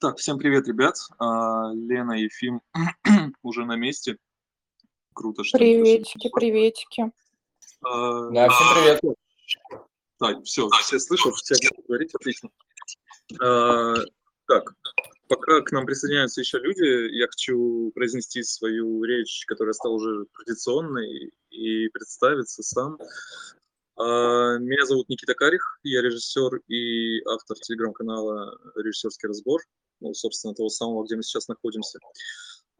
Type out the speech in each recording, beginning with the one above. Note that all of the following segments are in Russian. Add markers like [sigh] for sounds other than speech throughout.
Так, всем привет, ребят. А, Лена, Ефим [clears throat] уже на месте. Круто, что... Приветики, приветики. А, Да, всем привет. Так, все, все слышат, все говорить, отлично. А, Так, пока к нам присоединяются еще люди, я хочу произнести свою речь, которая стала уже традиционной, и представиться сам. Меня зовут Никита Карих, я режиссер и автор телеграм-канала «Режиссерский разбор», ну, собственно, того самого, где мы сейчас находимся.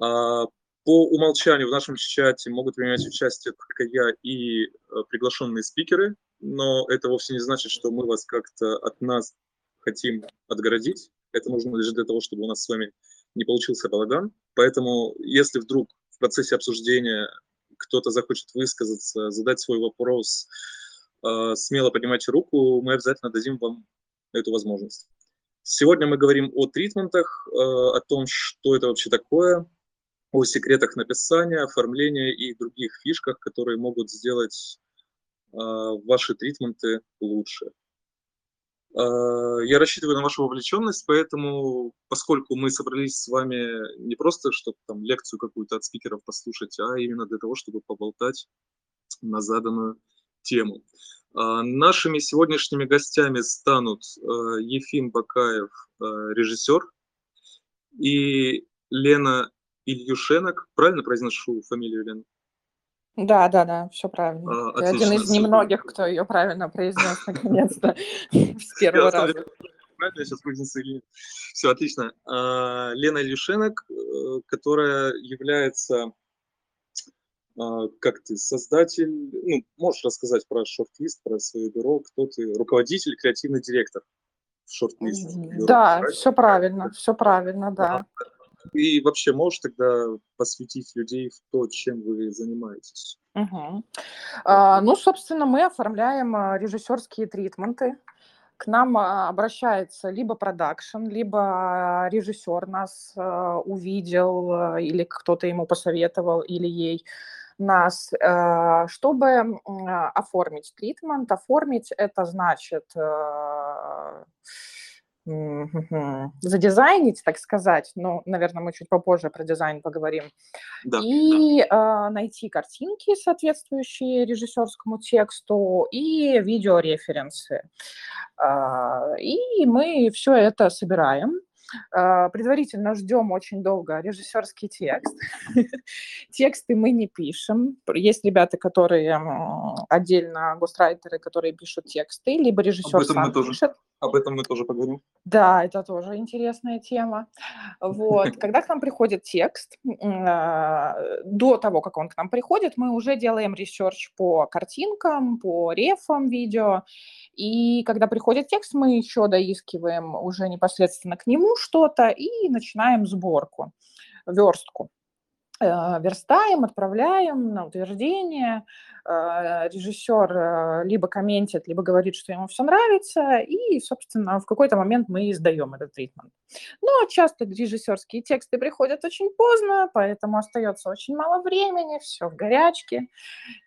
А, По умолчанию в нашем чате могут принимать участие только я и э, приглашенные спикеры, но это вовсе не значит, что мы вас как-то от нас хотим отгородить. Это нужно лишь для того, чтобы у нас с вами не получился балаган. Поэтому, если вдруг в процессе обсуждения кто-то захочет высказаться, задать свой вопрос, э, смело поднимайте руку, мы обязательно дадим вам эту возможность. Сегодня мы говорим о тритментах, э, о том, что это вообще такое, о секретах написания, оформления и других фишках, которые могут сделать э, ваши тритменты лучше. Э, Я рассчитываю на вашу вовлеченность, поэтому, поскольку мы собрались с вами не просто, чтобы там лекцию какую-то от спикеров послушать, а именно для того, чтобы поболтать на заданную тему. А, Нашими сегодняшними гостями станут э, Ефим Бакаев, э, режиссер, и Лена Ильюшенок. Правильно произношу фамилию Лена? Да, да, да, все правильно. А, Ты один из немногих, кто ее правильно произнес [laughs] наконец-то с первого раза. правильно сейчас произнесу или Все, отлично. А, Лена Ильюшенок, э, которая является, как ты, создатель, ну, можешь рассказать про шорт-лист, про свое бюро, кто ты, руководитель, креативный директор шорт-лист. Да, правильно? все правильно, все правильно, да. И вообще можешь тогда посвятить людей в то, чем вы занимаетесь? Мгм. А, Ну, собственно, мы оформляем а, режиссерские тритменты. К нам а, обращается либо продакшн, либо режиссер нас а, увидел, а, или кто-то ему посоветовал, или ей нас, а, чтобы а, оформить тритмент. Оформить это значит мгм, задизайнить, так сказать. Ну, наверное, мы чуть попозже про дизайн поговорим Да. и а, найти картинки, соответствующие режиссерскому тексту, и видеореференсы. А, И мы все это собираем. А, Предварительно ждем очень долго режиссерский текст. [laughs] Тексты мы не пишем. Есть ребята, которые отдельно гострайтеры, которые пишут тексты, либо режиссер сам тоже. пишет. Об этом мы тоже поговорим. Да, это тоже интересная тема. Вот, [laughs] когда к нам приходит текст, а, до того, как он к нам приходит, мы уже делаем research по картинкам, по рефам видео, и когда приходит текст, мы еще доискиваем уже непосредственно к нему что-то и начинаем сборку, верстку. Э, Верстаем, отправляем на утверждение. Э, Режиссер э, либо комментит, либо говорит, что ему все нравится, и, собственно, в какой-то момент мы издаем этот тритмент. Но часто режиссерские тексты приходят очень поздно, поэтому остается очень мало времени, все в горячке,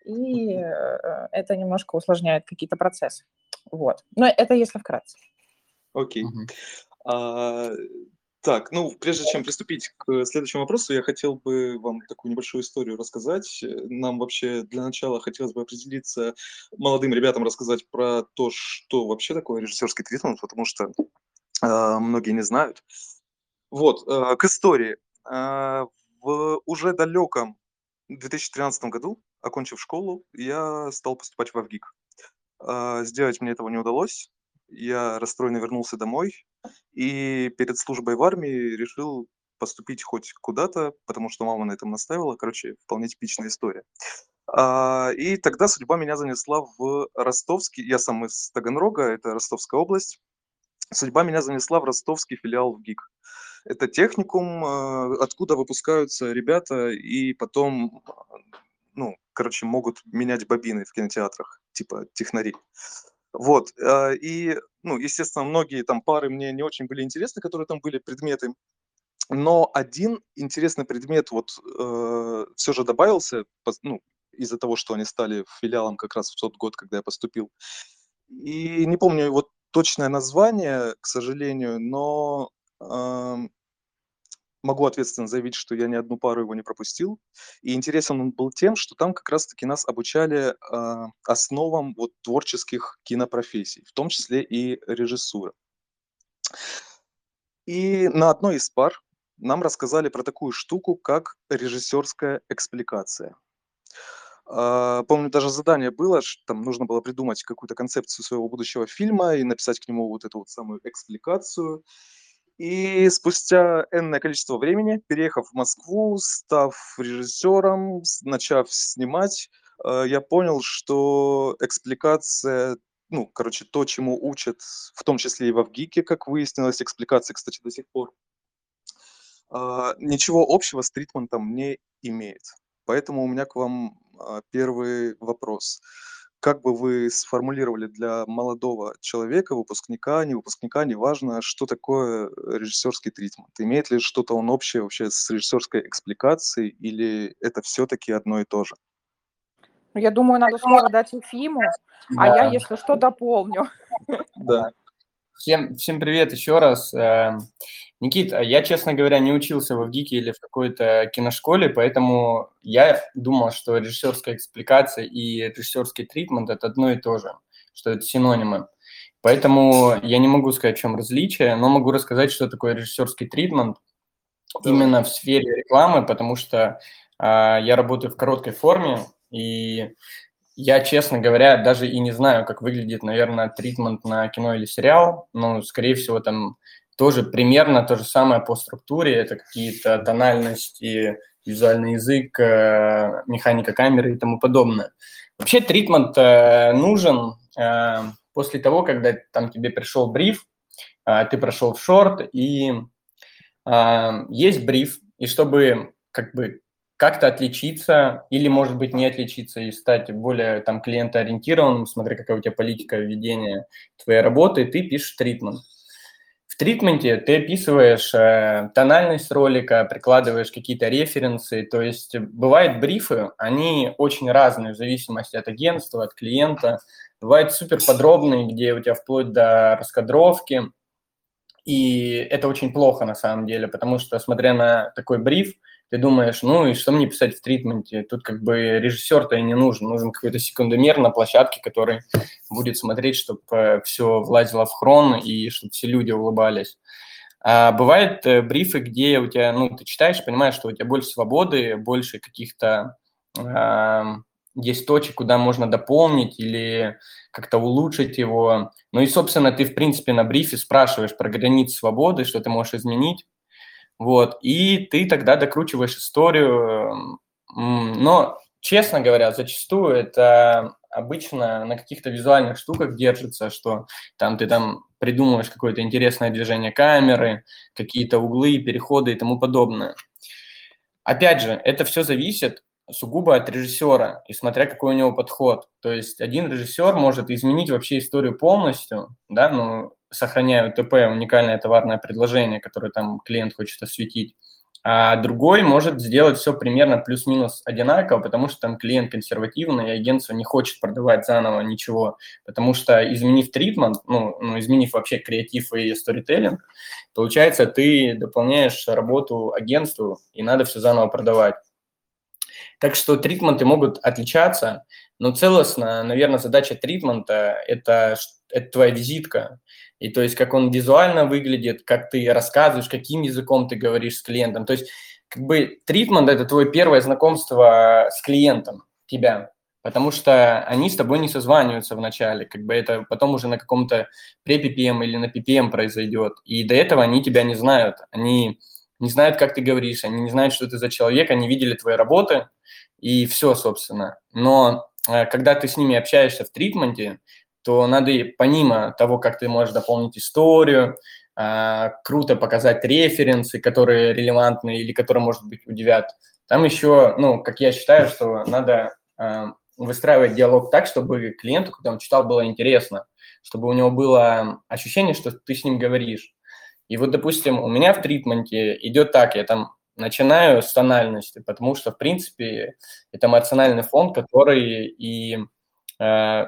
и это немножко усложняет какие-то процессы. Вот. Но это если вкратце. Окей. Мгм. А, так, ну, прежде чем приступить к следующему вопросу, я хотел бы вам такую небольшую историю рассказать. Э, Нам вообще для начала хотелось бы определиться, молодым ребятам рассказать про то, что вообще такое режиссерский тритмент, потому что а, многие не знают. Вот, а, к истории. А, В уже далеком 2013 году, окончив школу, я стал поступать в ВГИК. А, Сделать мне этого не удалось. Я расстроенно вернулся домой и перед службой в армии решил поступить хоть куда-то, потому что мама на этом настаивала. Короче, вполне типичная история. А, И тогда судьба меня занесла в ростовский, я сам из Таганрога, это Ростовская область. Судьба меня занесла в ростовский филиал в ГИК. Это техникум, э, откуда выпускаются ребята и потом, ну, короче, могут менять бобины в кинотеатрах, типа технари. Вот, э, и, ну, естественно, многие там пары мне не очень были интересны, которые там были, предметы. Но один интересный предмет вот все же добавился, ну, из-за того, что они стали филиалом как раз в тот год, когда я поступил. И не помню его точное название, к сожалению, но могу ответственно заявить, что я ни одну пару его не пропустил. И интересен он был тем, что там как раз-таки нас обучали э, основам вот, творческих кинопрофессий, в том числе и режиссура. И на одной из пар нам рассказали про такую штуку, как режиссерская экспликация. А, помню, даже задание было, что там нужно было придумать какую-то концепцию своего будущего фильма и написать к нему вот эту вот самую экспликацию. И спустя энное количество времени, переехав в Москву, став режиссером, начав снимать, э, я понял, что экспликация, ну, короче, то, чему учат, в том числе и в ВГИКе, как выяснилось, экспликация, кстати, до сих пор, а, ничего общего с тритментом не имеет. Поэтому у меня к вам а, первый вопрос как бы вы сформулировали для молодого человека, выпускника, не выпускника, неважно, что такое режиссерский тритмент? Имеет ли что-то он общее вообще с режиссерской экспликацией или это все-таки одно и то же? Я думаю, надо слово дать Ефиму, а я, если что, дополню. Да. Всем, всем привет еще раз. Никит, я, честно говоря, не учился в ВГИКе или в какой-то киношколе, поэтому я думал, что режиссерская экспликация и режиссерский тритмент – это одно и то же, что это синонимы. Поэтому я не могу сказать, в чем различие, но могу рассказать, что такое режиссерский тритмент именно в сфере рекламы, потому что э, я работаю в короткой форме, и я, честно говоря, даже и не знаю, как выглядит, наверное, тритмент на кино или сериал, но, скорее всего, там тоже примерно то же самое по структуре, это какие-то тональности, визуальный язык, э, механика камеры и тому подобное. Вообще тритмент э, нужен э, после того, когда там тебе пришел бриф, ты прошел в шорт, и есть бриф, и чтобы как бы как-то отличиться или, может быть, не отличиться и стать более там клиентоориентированным, смотря какая у тебя политика ведения твоей работы, ты пишешь тритмент. В тритменте ты описываешь э, тональность ролика, прикладываешь какие-то референсы, то есть бывают брифы, они очень разные в зависимости от агентства, от клиента. Бывают супер подробные, где у тебя вплоть до раскадровки, и это очень плохо на самом деле, потому что, смотря на такой бриф, ты думаешь, ну и что мне писать в тритменте? Тут как бы режиссер-то и не нужен, нужен какой-то секундомер на площадке, который будет смотреть, чтобы э, все влазило в хрон и чтобы все люди улыбались. А бывают э, брифы, где у тебя, ну, ты читаешь, понимаешь, что у тебя больше свободы, больше каких-то э, есть точек, куда можно дополнить или как-то улучшить его. Ну и, собственно, ты, в принципе, на брифе спрашиваешь про границы свободы, что ты можешь изменить. Вот, и ты тогда докручиваешь историю. Но, честно говоря, зачастую это обычно на каких-то визуальных штуках держится, что там ты там придумываешь какое-то интересное движение камеры, какие-то углы, переходы и тому подобное. Опять же, это все зависит сугубо от режиссера и смотря какой у него подход. То есть один режиссер может изменить вообще историю полностью, да, ну, сохраняя УТП, уникальное товарное предложение, которое там клиент хочет осветить, а другой может сделать все примерно плюс-минус одинаково, потому что там клиент консервативный, и агентство не хочет продавать заново ничего, потому что изменив тритмент, ну, ну изменив вообще креатив и сторителлинг, получается, ты дополняешь работу агентству, и надо все заново продавать. Так что тритменты могут отличаться, но целостно, наверное, задача тритмента – это, это твоя визитка. И то есть, как он визуально выглядит, как ты рассказываешь, каким языком ты говоришь с клиентом. То есть, как бы тритмент – это твое первое знакомство с клиентом, тебя. Потому что они с тобой не созваниваются вначале, как бы это потом уже на каком-то пре-PPM или на PPM произойдет. И до этого они тебя не знают. Они не знают, как ты говоришь, они не знают, что ты за человек, они видели твои работы, и все, собственно. Но э, когда ты с ними общаешься в тритменте, то надо помимо того, как ты можешь дополнить историю, э, круто показать референсы, которые релевантны или которые, может быть, удивят. Там еще, ну, как я считаю, что надо э, выстраивать диалог так, чтобы клиенту, когда он читал, было интересно, чтобы у него было ощущение, что ты с ним говоришь. И вот, допустим, у меня в тритменте идет так, я там начинаю с тональности, потому что, в принципе, это эмоциональный фон, который и э,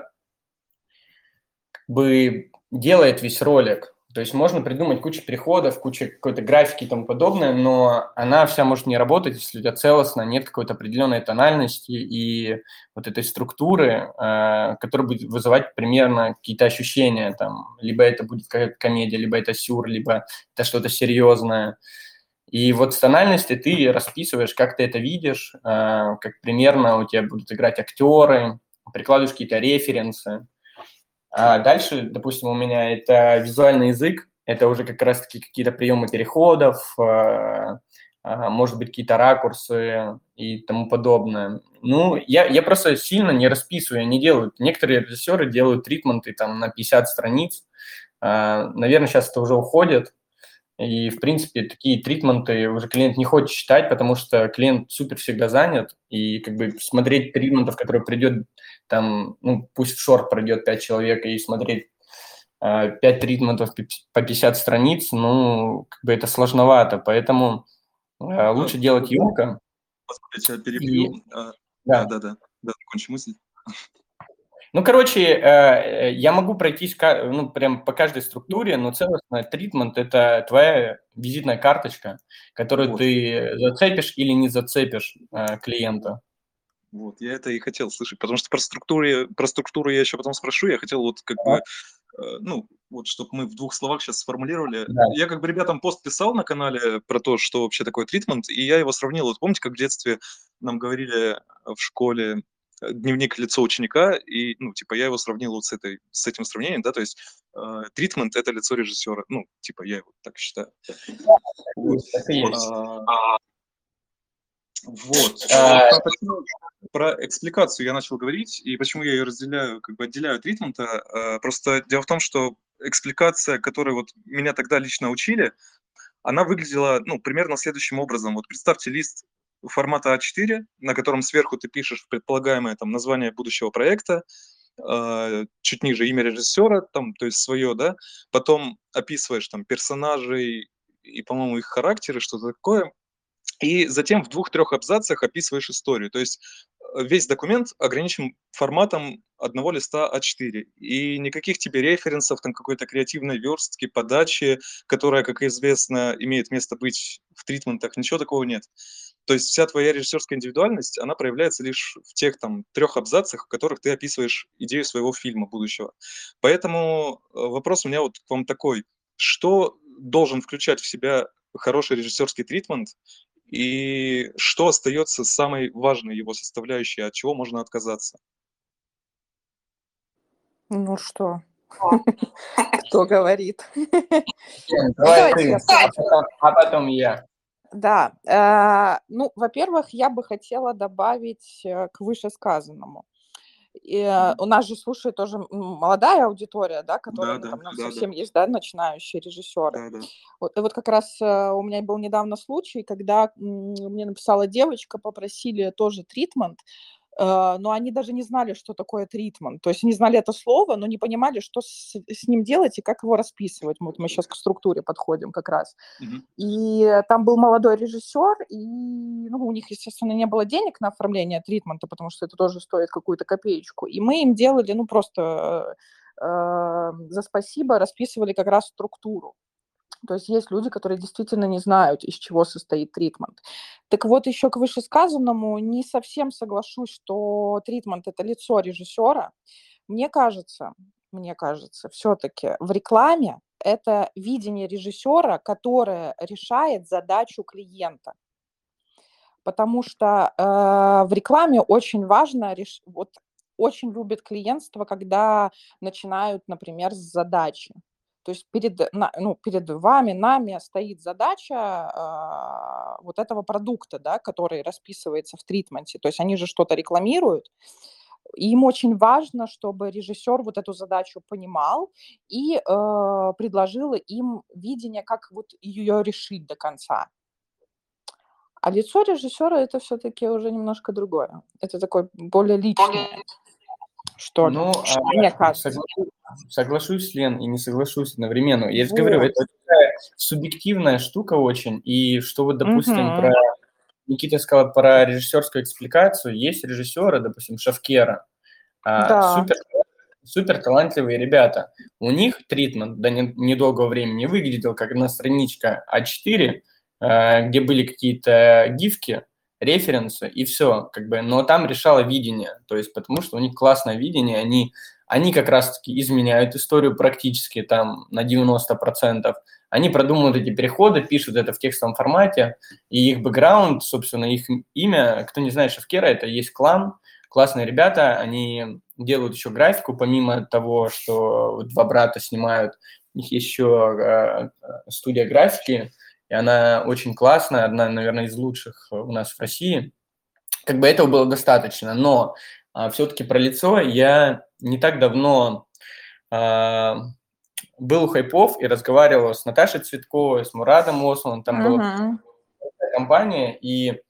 бы делает весь ролик. То есть можно придумать кучу переходов, кучу какой-то графики и тому подобное, но она вся может не работать, если у тебя целостно нет какой-то определенной тональности и вот этой структуры, э, которая будет вызывать примерно какие-то ощущения. Там, либо это будет какая-то комедия, либо это сюр, либо это что-то серьезное. И вот с тональностью ты расписываешь, как ты это видишь, э, как примерно у тебя будут играть актеры, прикладываешь какие-то референсы. А дальше, допустим, у меня это визуальный язык, это уже как раз-таки какие-то приемы переходов, э, э, может быть, какие-то ракурсы и тому подобное. Ну, я, я просто сильно не расписываю, не делаю. Некоторые режиссеры делают тритменты там на 50 страниц. Наверное, сейчас это уже уходит, и, в принципе, такие тритменты уже клиент не хочет читать, потому что клиент супер всегда занят, и как бы смотреть тритментов, которые придет там, ну, пусть в шорт пройдет 5 человек, и смотреть э, 5 тритментов по 50 страниц, ну, как бы это сложновато, поэтому э, лучше делать емко. Я перебью. И... А, да, да, да, да, закончи мысль. Ну, короче, э, я могу пройтись ну, прям по каждой структуре, но целостный тритмент – это твоя визитная карточка, которую вот. ты зацепишь или не зацепишь э, клиента. Вот, я это и хотел слышать, потому что про структуру, про структуру я еще потом спрошу, я хотел вот как бы, э, ну, вот чтобы мы в двух словах сейчас сформулировали. Да. Я как бы ребятам пост писал на канале про то, что вообще такое тритмент, и я его сравнил, вот помните, как в детстве нам говорили в школе, Э, дневник лицо ученика, и, ну, типа, я его сравнил вот с, этой, с этим сравнением, да, то есть тритмент э, – это лицо режиссера, ну, типа, я его так считаю. Вот. А, вот. А, про экспликацию я начал говорить, и почему я ее разделяю, как бы отделяю от тритмента. А, просто дело в том, что экспликация, которую вот меня тогда лично учили, она выглядела, ну, примерно следующим образом. Вот представьте лист формата А4, на котором сверху ты пишешь предполагаемое там название будущего проекта, э, чуть ниже имя режиссера, там, то есть свое, да, потом описываешь там персонажей и, по-моему, их характеры, что-то такое, и затем в двух-трех абзацах описываешь историю. То есть э, весь документ ограничен форматом одного листа А4. И никаких тебе референсов, там какой-то креативной верстки, подачи, которая, как известно, имеет место быть в тритментах, ничего такого нет. То есть вся твоя режиссерская индивидуальность, она проявляется лишь в тех там трех абзацах, в которых ты описываешь идею своего фильма будущего. Поэтому э, вопрос у меня вот к вам такой. Что должен включать в себя хороший режиссерский тритмент, и что остается самой важной его составляющей, от чего можно отказаться? Ну что, [laughs] кто говорит? [laughs] Давай ты, а потом я. Да, э, ну, во-первых, я бы хотела добавить э, к вышесказанному. И, э, у нас же слушает тоже молодая аудитория, да, которая да, там, да, совсем да. есть, да, начинающие режиссеры. Да, да. Вот, и вот как раз у меня был недавно случай, когда мне написала девочка, попросили тоже тритмент, Э, но они даже не знали, что такое тритмент. То есть они знали это слово, но не понимали, что с, с ним делать и как его расписывать. Вот мы сейчас к структуре подходим как раз. Mm-hmm. И там был молодой режиссер, и ну, у них, естественно, не было денег на оформление тритмента, потому что это тоже стоит какую-то копеечку. И мы им делали, ну, просто э, э за спасибо расписывали как раз структуру. То есть есть люди, которые действительно не знают, из чего состоит тритмент. Так вот, еще к вышесказанному не совсем соглашусь, что тритмент – это лицо режиссера. Мне кажется, мне кажется, все-таки в рекламе это видение режиссера, которое решает задачу клиента. Потому что э, в рекламе очень важно, реш... вот очень любит клиентство, когда начинают, например, с задачи. То есть перед, ну, перед вами, нами стоит задача э, вот этого продукта, да, который расписывается в тритменте. То есть они же что-то рекламируют. И им очень важно, чтобы режиссер вот эту задачу понимал и э, предложил им видение, как вот ее решить до конца. А лицо режиссера это все-таки уже немножко другое. Это такое более личное что ну, а, мне кажется. Соглашусь, соглашусь, Лен, и не соглашусь одновременно. Я же вот. говорю, это такая субъективная штука очень, и что вот, допустим, угу. про... Никита сказал про режиссерскую экспликацию. Есть режиссеры, допустим, Шавкера, а, да. супер, супер талантливые ребята. У них тритмент до недолгого времени выглядел как на страничка А4, э, где были какие-то гифки, референсы и все, как бы, но там решало видение, то есть потому что у них классное видение, они, они как раз-таки изменяют историю практически там на 90%, они продумывают эти переходы, пишут это в текстовом формате, и их бэкграунд, собственно, их имя, кто не знает Шавкера, это есть клан, классные ребята, они делают еще графику, помимо того, что два брата снимают, у них есть еще э, студия графики, и она очень классная, одна, наверное, из лучших у нас в России. Как бы этого было достаточно, но а, все-таки про лицо я не так давно а, был у хайпов и разговаривал с Наташей Цветковой, с Мурадом Ослом, там uh-huh. была компания, и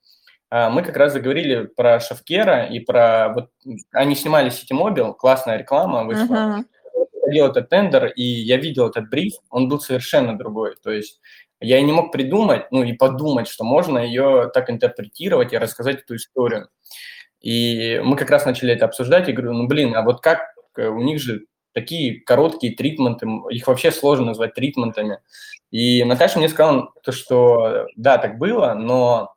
а, мы как раз заговорили про Шавкера и про... Вот, они снимали Ситимобил, классная реклама вышла. Uh-huh. делал этот тендер, и я видел этот бриф, он был совершенно другой. То есть я и не мог придумать, ну и подумать, что можно ее так интерпретировать и рассказать эту историю. И мы как раз начали это обсуждать, и говорю, ну блин, а вот как э, у них же такие короткие тритменты, их вообще сложно назвать тритментами. И Наташа мне сказала, то, что да, так было, но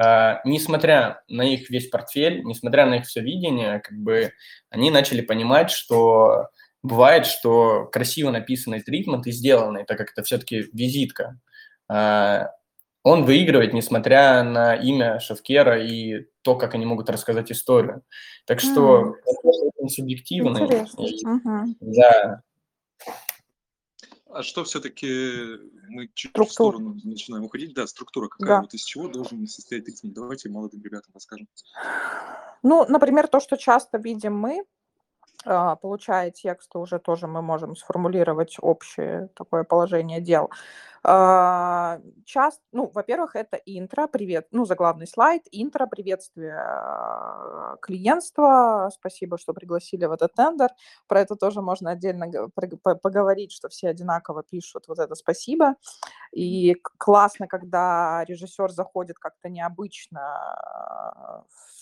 э, несмотря на их весь портфель, несмотря на их все видение, как бы они начали понимать, что бывает, что красиво написанный тритмент и сделанный, так как это все-таки визитка, а, он выигрывает, несмотря на имя Шевкера и то, как они могут рассказать историю. Так что mm. это субъективно. Интересно. И, угу. Да. А что все-таки мы чуть Структура. в сторону начинаем уходить? Да, структура какая? Да. Вот из чего должен состоять тритмент? Давайте молодым ребятам расскажем. Ну, например, то, что часто видим мы, получая тексты, уже тоже мы можем сформулировать общее такое положение дел. А, часто, ну, во-первых, это интро, привет, ну, заглавный слайд, интро, приветствие а, клиентства, спасибо, что пригласили в этот тендер, про это тоже можно отдельно поговорить, что все одинаково пишут вот это спасибо, и классно, когда режиссер заходит как-то необычно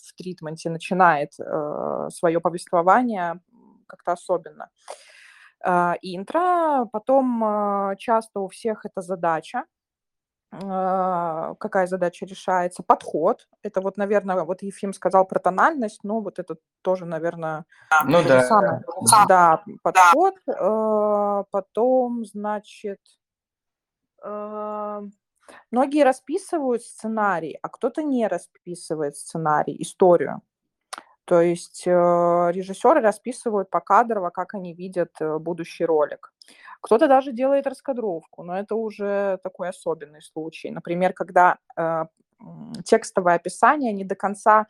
в тритменте, начинает свое повествование как-то особенно. А, интро, потом а, часто у всех это задача, а, какая задача решается, подход. Это вот, наверное, вот Ефим сказал про тональность, но вот это тоже, наверное, ну, да. самое. Да, подход. Потом, значит, многие расписывают сценарий, а кто-то не расписывает сценарий, историю. То есть э, режиссеры расписывают покадрово, как они видят э, будущий ролик. Кто-то даже делает раскадровку, но это уже такой особенный случай. Например, когда э, текстовое описание не до конца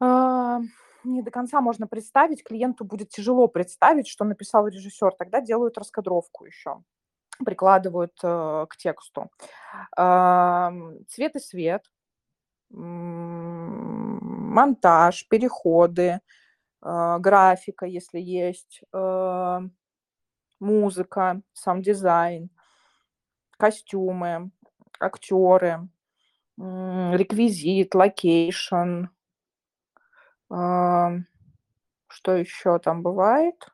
э, не до конца можно представить, клиенту будет тяжело представить, что написал режиссер, тогда делают раскадровку еще прикладывают э, к тексту. Э, цвет и свет монтаж, переходы, э, графика, если есть, э, музыка, сам дизайн, костюмы, актеры, реквизит, location. Э, что еще там бывает?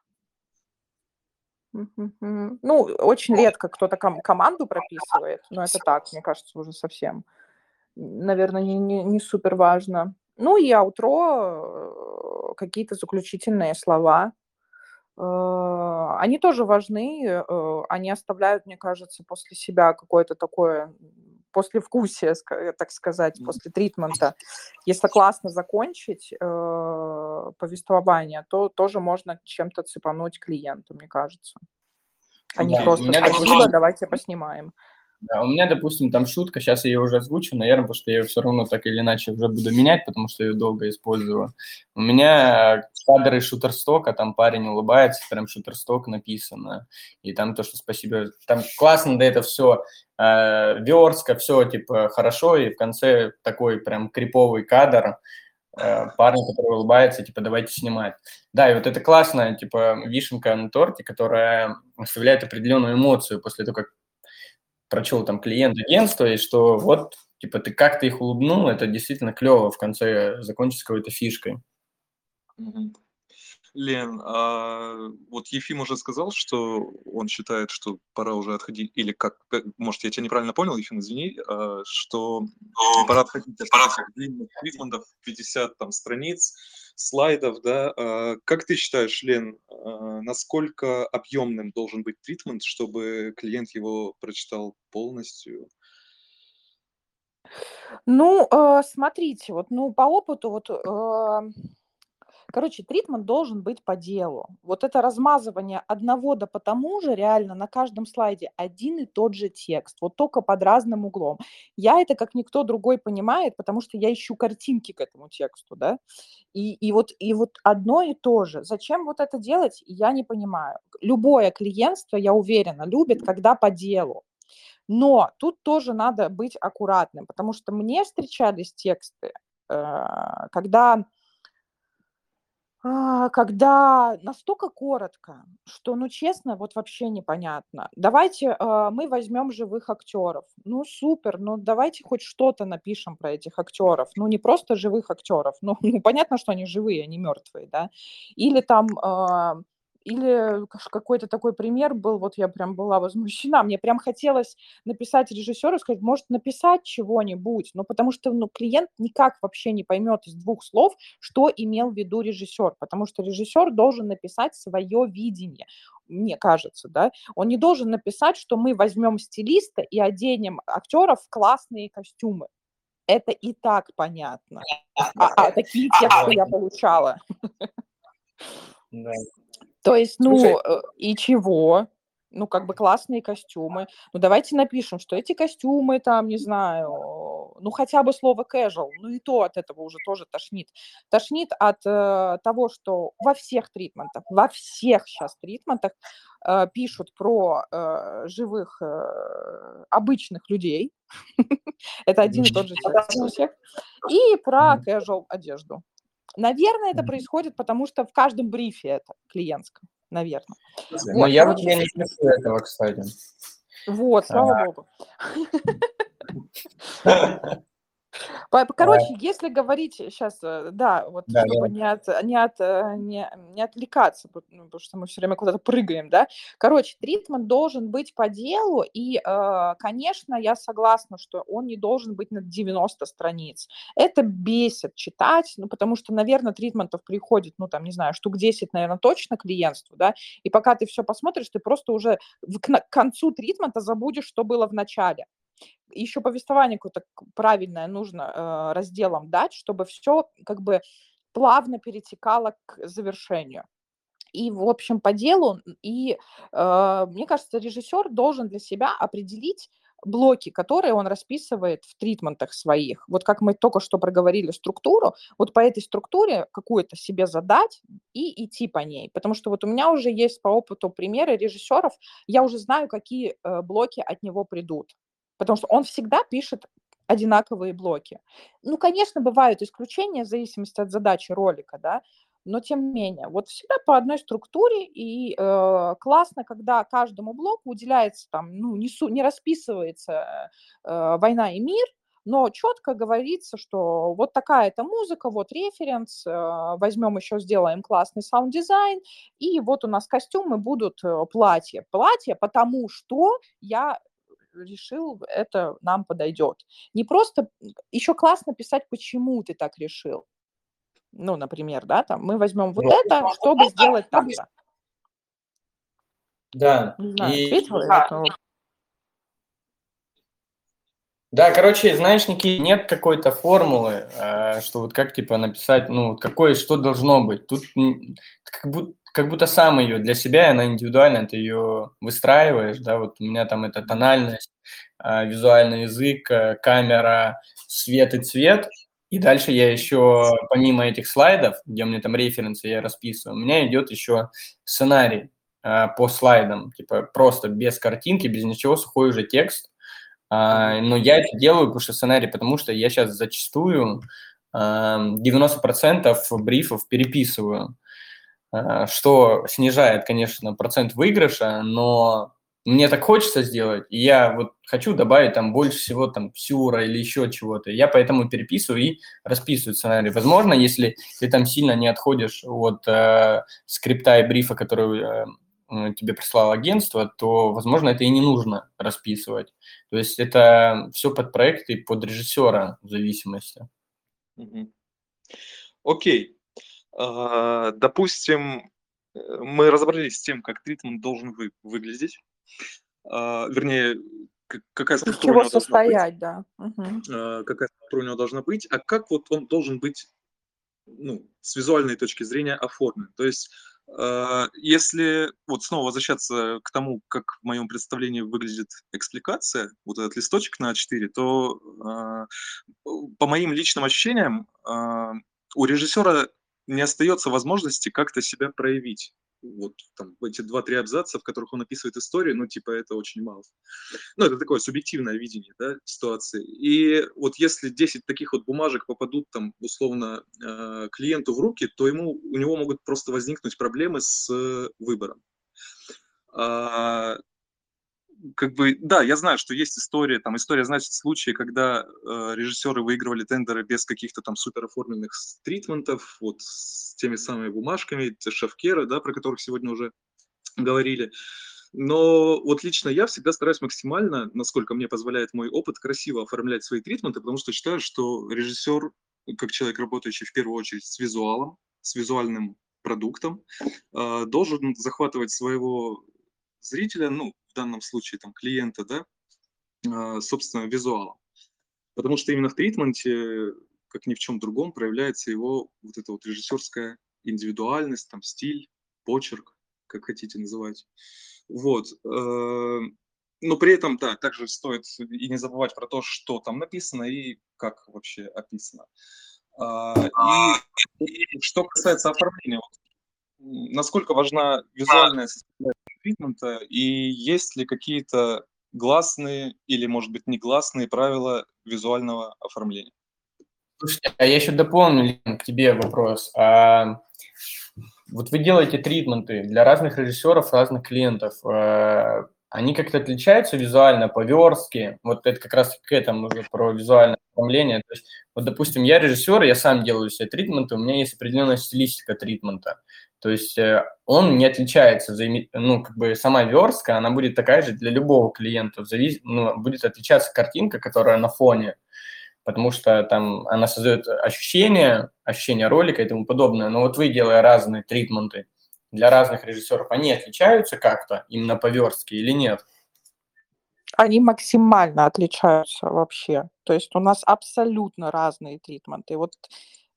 Ну, очень редко кто-то ком- команду прописывает, но это так, мне кажется, уже совсем, наверное, не, не, не супер важно. Ну и аутро, э, какие-то заключительные слова. Э, они тоже важны, э, они оставляют, мне кажется, после себя какое-то такое послевкусие, так сказать, после тритмента. Если классно закончить повествование, то тоже можно чем-то цепануть клиенту, мне кажется. Они да, просто спасибо, давайте поснимаем. Да, у меня, допустим, там шутка, сейчас я ее уже озвучу, наверное, потому что я ее все равно так или иначе уже буду менять, потому что ее долго использую. У меня кадры шутерстока, там парень улыбается, прям шутерсток написано, и там то, что спасибо, там классно, да это все э, верстка, все типа хорошо, и в конце такой прям криповый кадр, э, парень, который улыбается, типа, давайте снимать. Да, и вот это классная, типа, вишенка на торте, которая оставляет определенную эмоцию после того, как прочел там клиент агентства, и что вот, типа, ты как-то их улыбнул, это действительно клево в конце закончить какой-то фишкой. Лен, а вот Ефим уже сказал, что он считает, что пора уже отходить, или как, э, может, я тебя неправильно понял, Ефим, извини, а, что пора отходить от этих длинных тритментов, 50 там страниц, слайдов, да. А как ты считаешь, Лен, а, насколько объемным должен быть тритмент, чтобы клиент его прочитал полностью? Ну, смотрите, вот, ну, по опыту, вот, короче, тритмент должен быть по делу. Вот это размазывание одного да по тому же, реально на каждом слайде один и тот же текст, вот только под разным углом. Я это как никто другой понимает, потому что я ищу картинки к этому тексту, да, и, и, вот, и вот одно и то же. Зачем вот это делать, я не понимаю. Любое клиентство, я уверена, любит, когда по делу. Но тут тоже надо быть аккуратным, потому что мне встречались тексты, э, когда когда настолько коротко, что, ну, честно, вот вообще непонятно. Давайте э, мы возьмем живых актеров. Ну, супер, ну, давайте хоть что-то напишем про этих актеров. Ну, не просто живых актеров. Ну, ну понятно, что они живые, они мертвые, да. Или там э, или какой-то такой пример был, вот я прям была возмущена, мне прям хотелось написать режиссеру, сказать, может написать чего-нибудь, ну потому что ну, клиент никак вообще не поймет из двух слов, что имел в виду режиссер, потому что режиссер должен написать свое видение, мне кажется, да, он не должен написать, что мы возьмем стилиста и оденем актеров в классные костюмы. Это и так понятно. А, а такие тексты я получала. Да. То есть, ну, Слушай, э, и чего? Ну, как бы классные костюмы. Ну, давайте напишем, что эти костюмы там, не знаю, ну, хотя бы слово casual, ну, и то от этого уже тоже тошнит. Тошнит от э, того, что во всех тритментах, во всех сейчас тритментах э, пишут про э, живых э, обычных людей. [laughs] Это один и тот же текст у всех. [laughs] И про casual одежду. Наверное, это происходит, потому что в каждом брифе это клиентском, наверное. Но Вот, я вот я не пишу этого, кстати. вот, слава богу. [laughs] [laughs] По- Короче, если говорить сейчас, да, вот Да, чтобы да. не, от, не, от, э, не, не отвлекаться, ну, потому что мы все время куда-то прыгаем, да. Короче, тритмент должен быть по делу, и, э, конечно, я согласна, что он не должен быть на 90 страниц. Это бесит читать, ну, потому что, наверное, тритментов приходит, ну, там, не знаю, штук 10, наверное, точно клиентству, да, и пока ты все посмотришь, ты просто уже к концу тритмента забудешь, что было в начале еще повествование какое-то правильное нужно э, разделом дать, чтобы все как бы плавно перетекало к завершению. И, в общем, по делу, и э, мне кажется, режиссер должен для себя определить блоки, которые он расписывает в тритментах своих. Вот как мы только что проговорили структуру, вот по этой структуре какую-то себе задать и идти по ней. Потому что вот у меня уже есть по опыту примеры режиссеров, я уже знаю, какие э, блоки от него придут. Потому что он всегда пишет одинаковые блоки. Ну, конечно, бывают исключения в зависимости от задачи ролика, да, но тем не менее, вот всегда по одной структуре, и э, классно, когда каждому блоку уделяется там, ну, не, су- не расписывается э, война и мир, но четко говорится, что вот такая-то музыка, вот референс, э, возьмем еще, сделаем классный саунд-дизайн, и вот у нас костюмы будут э, платья. Платье, потому что я решил, это нам подойдет. Не просто, еще классно писать, почему ты так решил. Ну, например, да, там, мы возьмем вот Ну, это, чтобы сделать так-то. Да. Не знаю, И ответила но- Да, короче, знаешь, Никит, нет какой-то формулы, э, что вот как типа написать, ну, какое, что должно быть. Тут как будто, как будто сам ее для себя, она индивидуально, ты ее выстраиваешь, да, вот у меня там это тональность, э, визуальный язык, э, камера, свет и цвет, и дальше я еще, помимо этих слайдов, где у меня там референсы я расписываю, у меня идет еще сценарий э, по слайдам, типа просто без картинки, без ничего, сухой уже текст, а, но я это делаю, потому что сценарий, потому что я сейчас зачастую а, 90% брифов переписываю, а, что снижает, конечно, процент выигрыша, но мне так хочется сделать, и я вот хочу добавить там больше всего там сюра или еще чего-то. Я поэтому переписываю и расписываю сценарий. Возможно, если ты там сильно не отходишь от э, скрипта и брифа, который э, э тебе прислало агентство, то, возможно, это и не нужно расписывать. То есть это все под проект и под режиссера в зависимости. Окей. А, допустим, э, мы разобрались с тем, как тритмент должен вы, выглядеть. А, вернее, какая структура у него состоять, да. Угу. какая структура у него должна быть, а как вот он должен быть ну, с визуальной точки зрения оформлен. То есть, э, если вот снова возвращаться к тому, как в моем представлении выглядит экспликация, вот этот листочек на А4, то по моим личным ощущениям у режиссера не остается возможности как-то себя проявить вот там эти два-три абзаца, в которых он описывает историю, ну, типа, это очень мало. Ну, это такое субъективное видение, да, ситуации. И вот если 10 таких вот бумажек попадут там, условно, э, клиенту в руки, то ему, у него могут просто возникнуть проблемы с выбором. Как бы, да, я знаю, что есть история, там, история, значит, случаи, когда э, режиссеры выигрывали тендеры без каких-то там супер оформленных тритментов, вот с теми самыми бумажками, шефкера, да, про которых сегодня уже говорили. Но вот лично я всегда стараюсь максимально, насколько мне позволяет мой опыт, красиво оформлять свои тритменты, потому что считаю, что режиссер, как человек, работающий в первую очередь с визуалом, с визуальным продуктом, э, должен захватывать своего зрителя, ну, данном случае там клиента, да, а, собственно, визуалом. Потому что именно в тритменте, как ни в чем другом, проявляется его вот эта вот режиссерская индивидуальность, там, стиль, почерк, как хотите называть. Вот. Э, но при этом, да, также стоит и не забывать про то, что там написано и как вообще описано. А, и что касается оформления, насколько важна визуальная тритмента, и есть ли какие-то гласные или, может быть, негласные правила визуального оформления? Слушайте, а я еще дополню, к тебе вопрос. А, вот вы делаете тритменты для разных режиссеров, разных клиентов. А, они как-то отличаются визуально, по верстке? Вот это как раз к этому уже про визуальное оформление. То есть, вот, допустим, я режиссер, я сам делаю все тритменты, у меня есть определенная стилистика тритмента. То есть э, он не отличается, ну, как бы сама верстка, она будет такая же для любого клиента, завис... ну, будет отличаться картинка, которая на фоне, потому что там она создает ощущение, ощущение ролика и тому подобное. Но вот вы, делая разные тритменты для разных режиссеров, они отличаются как-то именно по верстке или нет? Они максимально отличаются вообще. То есть у нас абсолютно разные тритменты. Вот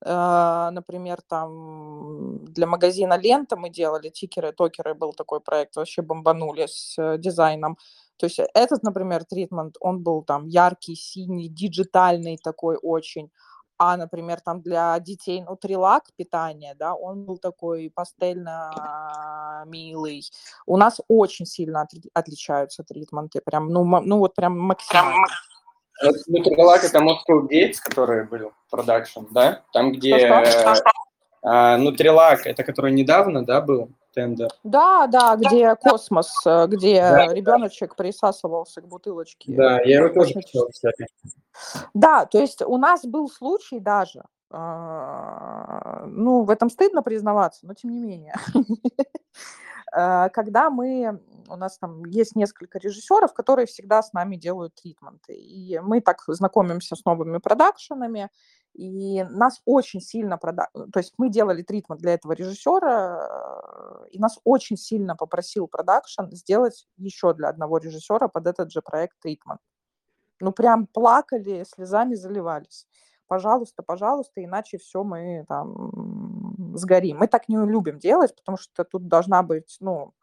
например, там для магазина «Лента» мы делали тикеры, токеры, был такой проект, вообще бомбанули с э, дизайном. То есть этот, например, тритмент, он был там яркий, синий, диджитальный такой очень. А, например, там для детей нутрилак питание, да, он был такой пастельно милый. У нас очень сильно отличаются тритменты, прям, ну, ну вот прям максимально. Нутрилак это Moscow Gates, который был продакшн, да? Там, где а, Нутрилак, это который недавно, да, был тендер? Да, да, где космос, э, где да, ребеночек да. присасывался к бутылочке. Да, я его тоже кстати. Да, то есть у нас был случай даже, а, ну, в этом стыдно признаваться, но тем не менее, э, [laughs] когда мы у нас там есть несколько режиссеров, которые всегда с нами делают тритменты. И мы так знакомимся с новыми продакшенами, и нас очень сильно прода... То есть мы делали тритмент для этого режиссера, и нас очень сильно попросил продакшн сделать еще для одного режиссера под этот же проект тритмент. Ну, прям плакали, слезами заливались. Пожалуйста, пожалуйста, иначе все мы там сгорим. Мы так не любим делать, потому что тут должна быть, ну,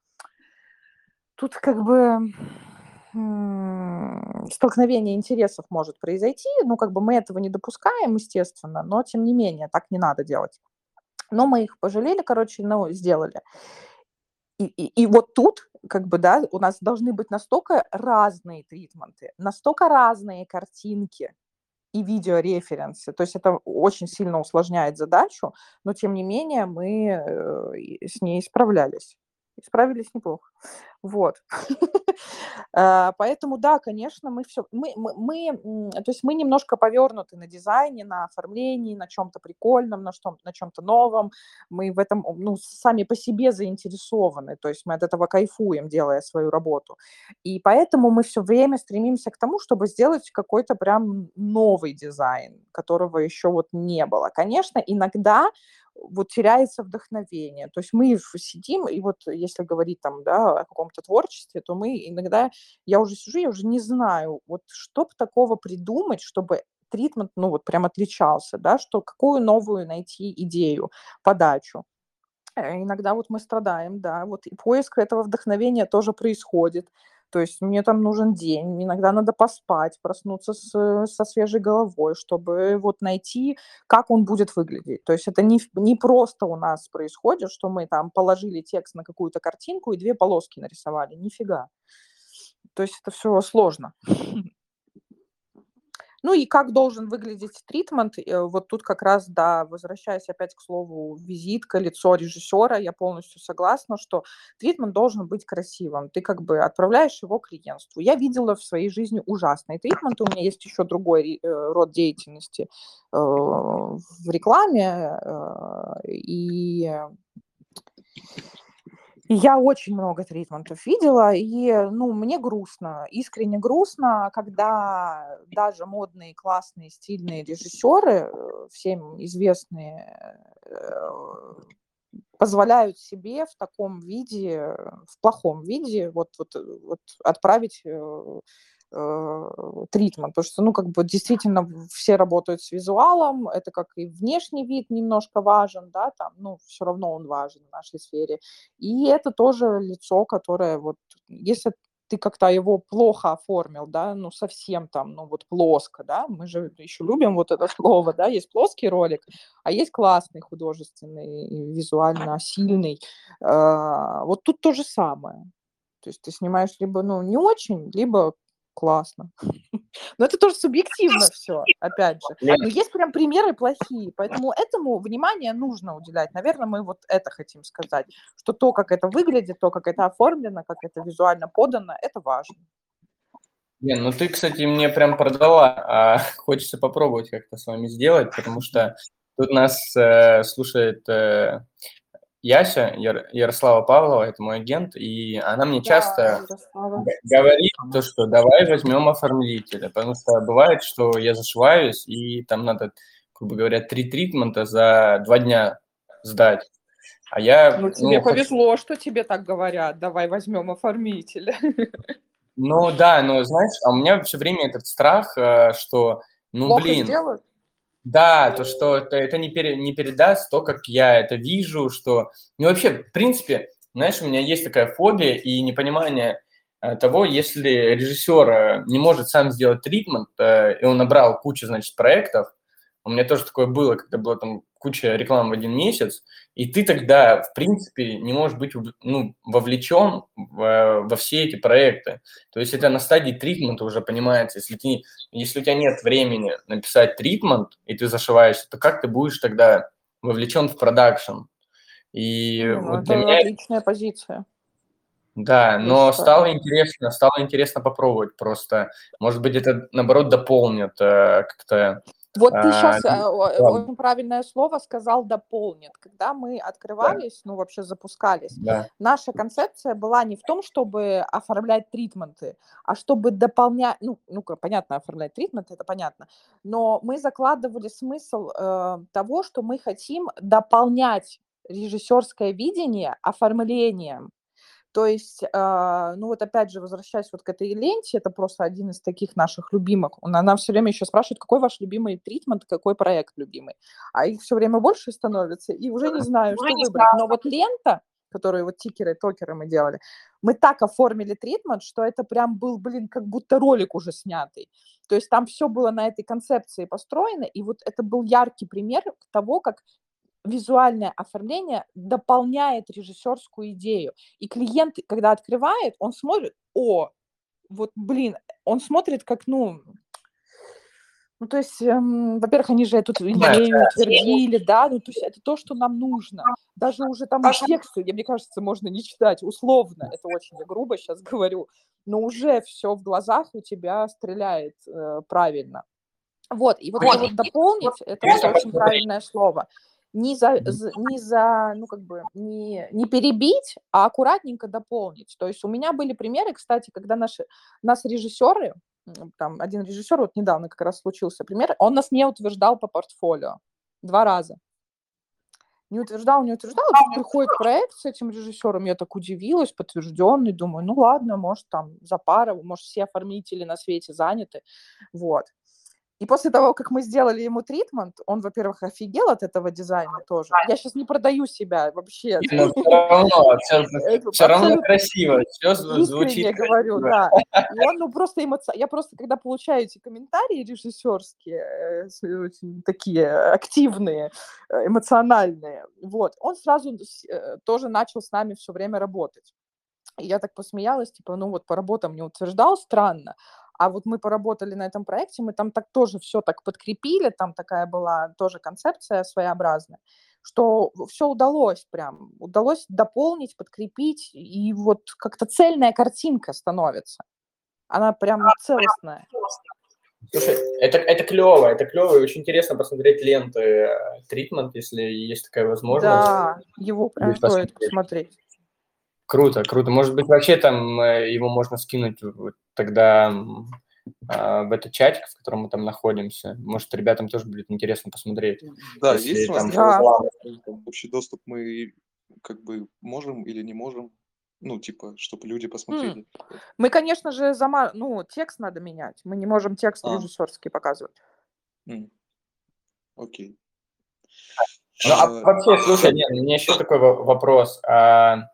тут как бы столкновение интересов может произойти, ну, как бы мы этого не допускаем, естественно, но, тем не менее, так не надо делать. Но мы их пожалели, короче, ну, сделали. И, и, и вот тут, как бы, да, у нас должны быть настолько разные тритменты, настолько разные картинки и видеореференсы. То есть это очень сильно усложняет задачу, но, тем не менее, мы э, с ней справлялись. Справились неплохо. Вот. [laughs] Э, поэтому, да, конечно, мы все, мы, мы, мы, то есть мы немножко повернуты на дизайне, на оформлении, на чем-то прикольном, на, что, на чем-то новом. Мы в этом, ну, сами по себе заинтересованы, то есть мы от этого кайфуем, делая свою работу. И поэтому мы все время стремимся к тому, чтобы сделать какой-то прям новый дизайн, которого еще вот не было. Конечно, иногда вот теряется вдохновение. То есть мы сидим, и вот если говорить там, да, о каком-то творчестве, то мы иногда, я уже сижу, я уже не знаю, вот что бы такого придумать, чтобы тритмент, ну вот прям отличался, да, что какую новую найти идею, подачу. Э, иногда вот мы страдаем, да, вот и поиск этого вдохновения тоже происходит. То есть мне там нужен день, иногда надо поспать, проснуться с, со свежей головой, чтобы вот найти, как он будет выглядеть. То есть это не, не просто у нас происходит, что мы там положили текст на какую-то картинку и две полоски нарисовали. Нифига. То есть это все сложно. [laughs] Ну и как должен выглядеть тритмент, э, вот тут как раз, да, возвращаясь опять к слову визитка, лицо режиссера, я полностью согласна, что тритмент должен быть красивым. Ты как бы отправляешь его клиентству. Я видела в своей жизни ужасные тритменты, у меня есть еще другой э, род деятельности э, в рекламе, и я очень много тритментов видела, и, ну, мне грустно, искренне грустно, когда даже модные, классные, стильные режиссеры, э, всем известные, э, позволяют себе в таком виде, в плохом виде, вот, вот, вот отправить э, тритмент, потому что, ну, как бы действительно все работают с визуалом, это как и внешний вид немножко важен, да, там, ну, все равно он важен в нашей сфере, и это тоже лицо, которое вот, если ты как-то его плохо оформил, да, ну, совсем там, ну, вот плоско, да, мы же еще любим вот это [laughs] слово, да, есть плоский ролик, а есть классный художественный, визуально сильный, э, вот тут то же самое, то есть ты снимаешь либо, ну, не очень, либо классно. [laughs] Но это тоже субъективно все, опять же. Но есть прям примеры плохие, поэтому этому внимание нужно уделять. Наверное, мы вот это хотим сказать, что то, как это выглядит, то, как это оформлено, как это визуально подано, это важно. Не, ну ты, кстати, мне прям продала, а [laughs] хочется попробовать как-то с вами сделать, потому что тут нас э, слушает э, Яся, Яр, Ярослава Павлова, это мой агент, и она мне да, часто Ярослава. говорит то, что давай возьмем оформителя, потому что бывает, что я зашиваюсь, и там надо, грубо говоря, три тритмента за два дня сдать. А я... Ну, тебе ну, повезло, хочу... что тебе так говорят, давай возьмем оформителя. Ну да, но знаешь, а у меня все время этот страх, э, что, ну Плохо блин... Сделают? Да, то, что это, это не, пере, не передаст то, как я это вижу, что... Ну, вообще, в принципе, знаешь, у меня есть такая фобия и непонимание э, того, если режиссер э, не может сам сделать тритмент, э, и он набрал кучу, значит, проектов, у меня тоже такое было, когда было там куча рекламы в один месяц, и ты тогда, в принципе, не можешь быть ну, вовлечен в, во все эти проекты. То есть это на стадии тритмента уже понимается. Если, ты, если у тебя нет времени написать тритмент, и ты зашиваешься, то как ты будешь тогда вовлечен в продакшн? И ну, вот это меня... отличная позиция. Да, но стало интересно, стало интересно попробовать просто. Может быть, это, наоборот, дополнит э, как-то вот ты сейчас а, э, очень правильное слово сказал дополнит. Когда мы открывались, да. ну вообще запускались, да. наша концепция была не в том, чтобы оформлять тритменты, а чтобы дополнять, ну, ну понятно, оформлять тритменты, это понятно, но мы закладывали смысл э, того, что мы хотим дополнять режиссерское видение оформлением. То есть, э, ну вот опять же, возвращаясь вот к этой ленте, это просто один из таких наших любимых. Она все время еще спрашивает, какой ваш любимый тритмент, какой проект любимый. А их все время больше становится, и уже не знаю, что выбрать. Но вот лента, которую вот тикеры, токеры мы делали, мы так оформили тритмент, что это прям был, блин, как будто ролик уже снятый. То есть там все было на этой концепции построено, и вот это был яркий пример того, как визуальное оформление дополняет режиссерскую идею. И клиент, когда открывает, он смотрит, о, вот, блин, он смотрит как, ну, Ну, то есть, эм, во-первых, они же эту идею утвердили, да, ну, то есть это то, что нам нужно. Даже уже там тексты, мне кажется, можно не читать условно, это очень грубо сейчас говорю, но уже все в глазах у тебя стреляет э, правильно. Вот, и вот это вот дополнить, это вот очень правильное слово. Не за, не за, ну, как бы, не, не перебить, а аккуратненько дополнить. То есть у меня были примеры, кстати, когда наши, нас режиссеры, там один режиссер, вот недавно как раз случился пример, он нас не утверждал по портфолио два раза. Не утверждал, не утверждал, а приходит проект с этим режиссером, я так удивилась, подтвержденный, думаю, ну ладно, может там за пару, может все оформители на свете заняты, вот. И после того, как мы сделали ему тритмент, он, во-первых, офигел от этого дизайна тоже. Я сейчас не продаю себя вообще. Но все равно, [laughs] все, все равно красиво, все звучит Я говорю, да. И он, ну, просто эмоци... Я просто, когда получаю эти комментарии режиссерские, э, очень такие активные, э, эмоциональные, вот, он сразу э, тоже начал с нами все время работать. И я так посмеялась, типа, ну вот по работам не утверждал, странно, а вот мы поработали на этом проекте, мы там так тоже все так подкрепили, там такая была тоже концепция своеобразная, что все удалось прям, удалось дополнить, подкрепить, и вот как-то цельная картинка становится. Она прям целостная. Слушай, это, это клево, это клево, и очень интересно посмотреть ленты э, Тритмент, если есть такая возможность. Да, его прям стоит посмотреть. Круто, круто. Может быть, вообще там э, его можно скинуть тогда а, в этот чатик, в котором мы там находимся. Может, ребятам тоже будет интересно посмотреть. Да, есть у нас да. общий доступ, мы как бы можем или не можем, ну, типа, чтобы люди посмотрели. Мы, конечно же, зама... ну, текст надо менять. Мы не можем текст а. режиссерский показывать. Окей. Ну, а э, вообще, слушай, нет, у меня еще такой вопрос. А,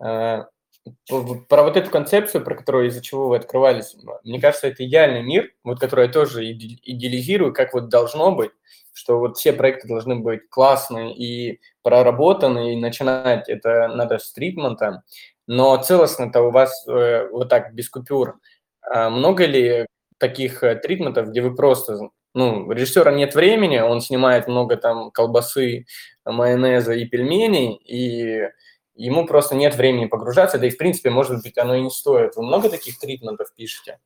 про вот эту концепцию, про которую, из-за чего вы открывались, мне кажется, это идеальный мир, вот который я тоже идеализирую, как вот должно быть, что вот все проекты должны быть классные и проработаны, и начинать это надо с тритмента, но целостно-то у вас э, вот так, без купюр. А много ли таких э, тритментов, где вы просто, ну, режиссера нет времени, он снимает много там колбасы, майонеза и пельменей, и ему просто нет времени погружаться, да и, в принципе, может быть, оно и не стоит. Вы много таких тритментов пишете?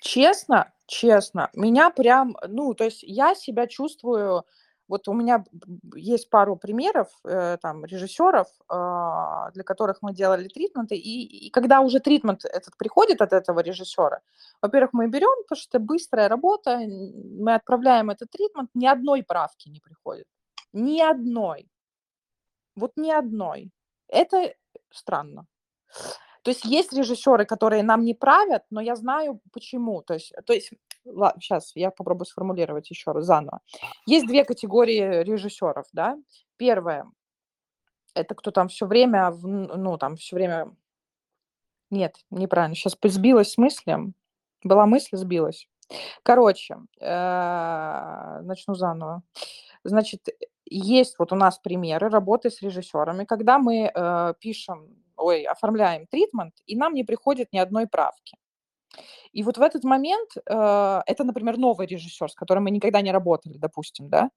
Честно, честно, меня прям, ну, то есть я себя чувствую, вот у меня есть пару примеров, э, там, режиссеров, э, для которых мы делали тритменты, и, и когда уже тритмент этот приходит от этого режиссера, во-первых, мы берем, потому что быстрая работа, мы отправляем этот тритмент, ни одной правки не приходит, ни одной, вот ни одной. Это странно. То есть есть режиссеры, которые нам не правят, но я знаю почему. То есть, то есть ладно, сейчас я попробую сформулировать еще раз заново. Есть две категории режиссеров, да. Первое – это кто там все время, ну там все время… Нет, неправильно. Сейчас сбилась с мыслью. Была мысль, сбилась. Короче, э, начну заново. Значит, есть вот у нас примеры работы с режиссерами, когда мы э, пишем, ой, оформляем тритмент, и нам не приходит ни одной правки. И вот в этот момент, э, это, например, новый режиссер, с которым мы никогда не работали, допустим, да,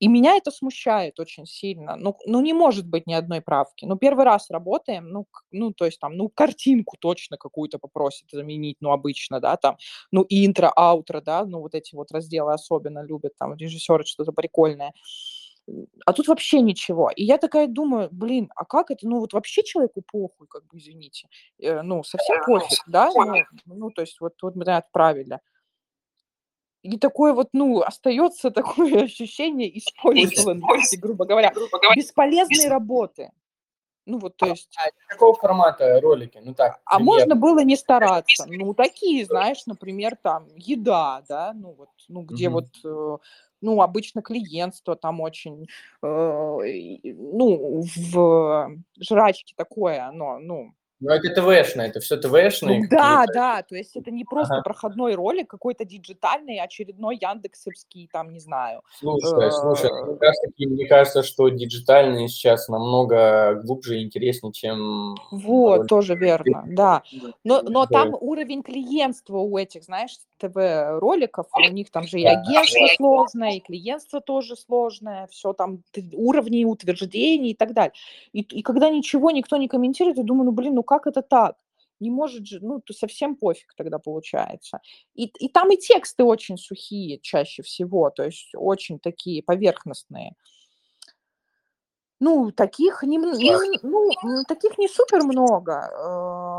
и меня это смущает очень сильно. Ну, ну, не может быть ни одной правки. Ну, первый раз работаем, ну, ну, то есть там, ну, картинку точно какую-то попросит заменить, ну, обычно, да, там, ну, интро, аутро, да, ну, вот эти вот разделы особенно любят, там, режиссеры что-то прикольное а тут вообще ничего. И я такая думаю, блин, а как это? Ну вот вообще человеку похуй, как бы, извините. Э, ну, совсем пофиг, да? Ну, ну, то есть вот, вот мы отправили. И такое вот, ну, остается [laughs] такое ощущение использованности, [laughs] грубо говоря, бесполезной работы. Ну вот, то есть... А какого формата ролики? Ну так. А можно было не стараться. Ну, такие, знаешь, например, там, еда, да, ну вот, ну, где угу. вот э, ну, обычно клиентство там очень, э, ну, в жрачке такое оно, ну, ну, это ТВшно, это все ТВшно. Ну, да, да, то есть это не просто ага. проходной ролик, какой-то диджитальный, очередной Яндексовский, там, не знаю. Слушай, слушай, э, как раз таки, мне кажется, что диджитальный сейчас намного глубже и интереснее, чем... Вот, тоже верно, да. Но, но там уровень клиентства у этих, знаешь, ТВ-роликов, у них там же и агентство сложное, и клиентство тоже сложное, все там уровни утверждений и так далее. И, и когда ничего никто не комментирует, я думаю, ну, блин, ну как это так? Не может же, ну, то совсем пофиг тогда получается. И, и там и тексты очень сухие чаще всего, то есть очень такие поверхностные. Ну, таких не, не, ну, таких не супер много.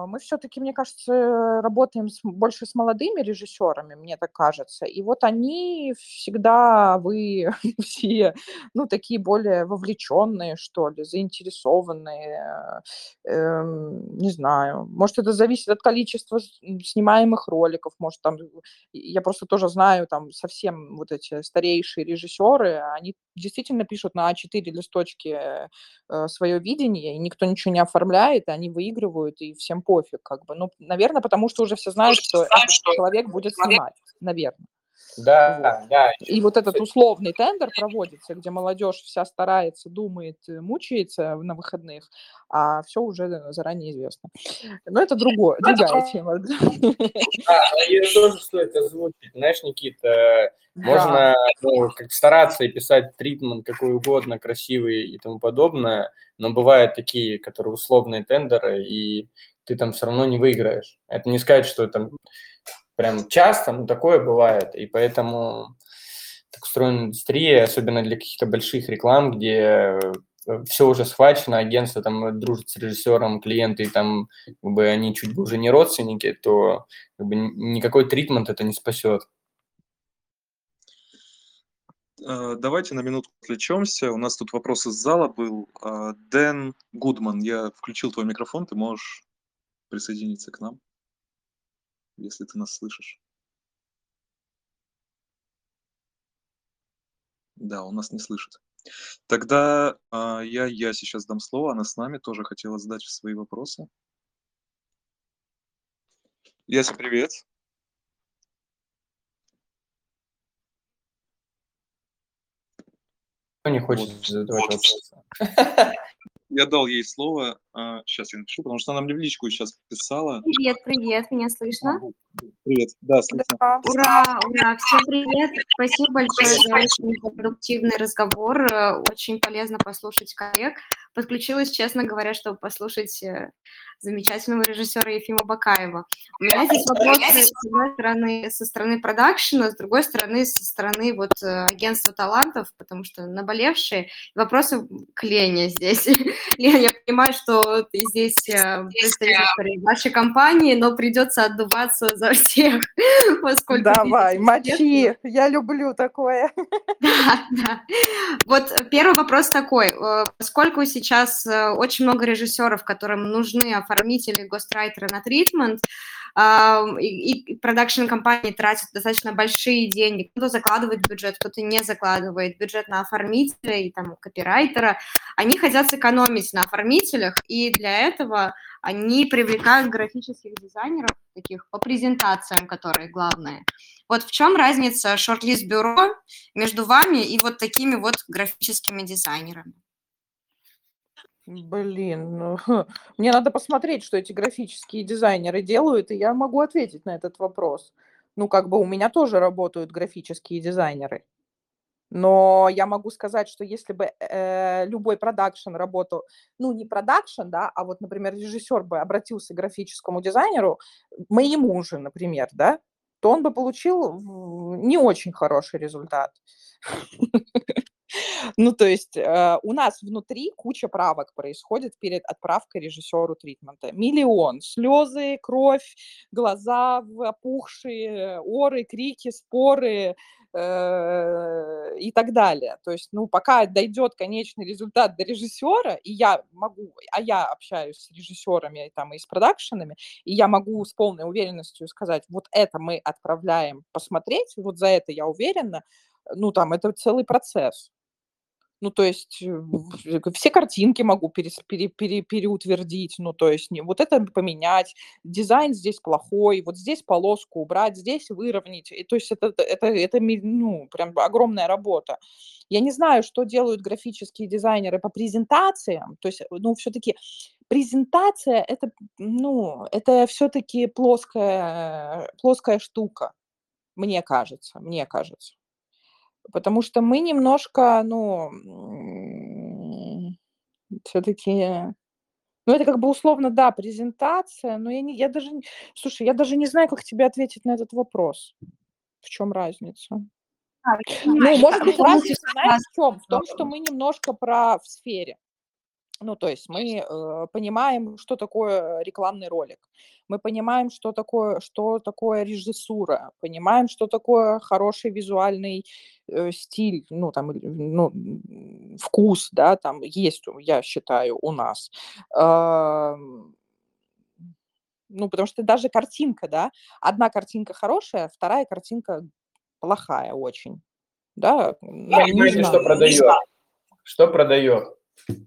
Э, мы все-таки, мне кажется, работаем с, больше с молодыми режиссерами, мне так кажется. И вот они всегда, вы [laughs] все, ну, такие более вовлеченные, что ли, заинтересованные. Эм, не знаю. Может, это зависит от количества снимаемых роликов. Может, там, я просто тоже знаю, там, совсем вот эти старейшие режиссеры, они действительно пишут на А4 листочки э, свое видение, и никто ничего не оформляет, и они выигрывают, и всем пофиг, как бы. Ну, наверное, потому что уже все знают, что этот человек будет снимать, наверное. Да, вот. да. И вот этот условный тендер проводится, где молодежь вся старается, думает, э, мучается на выходных, а все уже заранее известно. Но это другое, другая тема. [laughs] Да, ее тоже стоит озвучить. Знаешь, Никита, можно ну, как стараться и писать тритмент какой угодно, красивый и тому подобное, но бывают такие, которые условные тендеры, и ты там все равно не выиграешь. Это не сказать, что там прям часто, но такое бывает. И поэтому так устроена индустрия, особенно для каких-то больших реклам, где э, все уже схвачено, агентство там дружит с режиссером, клиенты, там, как бы они чуть бы уже не родственники, то как бы, никакой тритмент это не спасет. Э, давайте на минутку отвлечемся. У нас тут вопрос из зала был. Э, Дэн Гудман, я включил твой микрофон, ты можешь присоединиться к нам если ты нас слышишь. Да, он нас не слышит. Тогда а, я, я сейчас дам слово, она с нами тоже хотела задать свои вопросы. Яся, привет. Кто не хочет вот. задавать вопросы? [laughs] я дал ей слово. Сейчас а, я напишу, потому что она мне в личку сейчас писала. Привет, привет, меня слышно? Привет, да, слышно. Да. Ура, ура, всем привет. Спасибо большое за очень продуктивный разговор. Очень полезно послушать коллег. Подключилась, честно говоря, чтобы послушать э, замечательного режиссера Ефима Бакаева. У меня здесь вопросы, с одной стороны, со стороны продакшена, с другой стороны, со стороны вот э, агентства талантов, потому что наболевшие. Вопросы к Лене здесь. [laughs] Лена, я понимаю, что ты здесь э, представитель вашей компании, но придется отдуваться за всех, [laughs] поскольку... Давай, мочи, я люблю такое. [laughs] Да, да. Вот первый вопрос такой. Э, поскольку сейчас очень много режиссеров, которым нужны оформители, гострайтеры на тритмент, и продакшн-компании тратят достаточно большие деньги. Кто-то закладывает бюджет, кто-то не закладывает бюджет на оформителя и там копирайтера. Они хотят сэкономить на оформителях, и для этого они привлекают графических дизайнеров, таких по презентациям, которые главные. Вот в чем разница шорт-лист бюро между вами и вот такими вот графическими дизайнерами? Блин, ну, [laughs] мне надо посмотреть, что эти графические дизайнеры делают, и я могу ответить на этот вопрос. Ну, как бы у меня тоже работают графические дизайнеры. Но я могу сказать, что если бы э, любой продакшн работал, ну, не продакшн, да, а вот, например, режиссер бы обратился к графическому дизайнеру, моему же, например, да, то он бы получил не очень хороший результат. Ну, то есть э, у нас внутри куча правок происходит перед отправкой режиссеру тритмента. Миллион. Слезы, кровь, глаза опухшие, оры, крики, споры э, и так далее. То есть, ну, пока дойдет конечный результат до режиссера, и я могу, а я общаюсь с режиссерами там и с продакшенами, и я могу с полной уверенностью сказать, вот это мы отправляем посмотреть, вот за это я уверена, ну, там, это целый процесс. Ну, то есть э, все картинки могу пере, пере, пере, переутвердить, ну, то есть не, вот это поменять, дизайн здесь плохой, вот здесь полоску убрать, здесь выровнять. И, то есть это, это, это, ну, прям огромная работа. Я не знаю, что делают графические дизайнеры по презентациям, то есть, ну, все-таки презентация это, ну, это все-таки плоская, плоская штука. Мне кажется, мне кажется. Потому что мы немножко, ну, все-таки ну, это как бы условно, да, презентация, но я, не, я даже, слушай, я даже не знаю, как тебе ответить на этот вопрос. В чем разница? А, ну, может быть, разница, знаешь, в чем? В том, что мы немножко про в сфере. Ну, то есть мы э, понимаем, что такое рекламный ролик, мы понимаем, что такое, что такое режиссура, понимаем, что такое хороший визуальный э, стиль, ну, там, ну, вкус, да, там есть, я считаю, у нас. Э, ну, потому что даже картинка, да, одна картинка хорошая, вторая картинка плохая очень, да. Ну, понимаете, что продает? Что продает?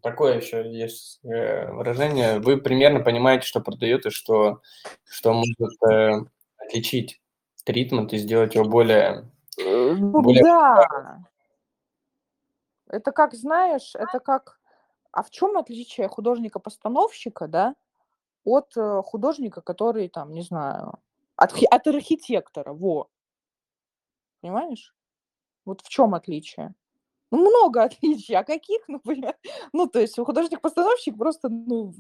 Такое еще есть э, выражение. Вы примерно понимаете, что продает и что, что может э, отличить тритмент и сделать его более... Э, ну, более... Да. Это как, знаешь, это как... А в чем отличие художника-постановщика, да, от художника, который, там, не знаю, от, от архитектора, во. Понимаешь? Вот в чем отличие? Ну, много отличий. А каких, ну, Ну, то есть художник-постановщик просто, ну,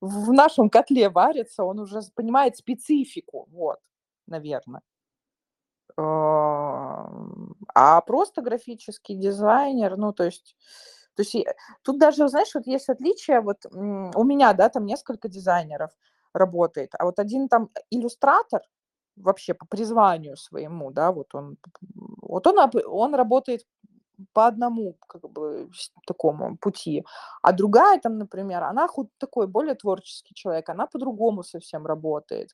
в нашем котле варится, он уже понимает специфику, вот, наверное. А просто графический дизайнер, ну, то есть, то есть тут даже, знаешь, вот есть отличие, вот у меня, да, там несколько дизайнеров работает, а вот один там иллюстратор, вообще по призванию своему, да, вот он, вот он, он работает по одному как бы такому пути, а другая там, например, она хоть такой более творческий человек, она по-другому совсем работает.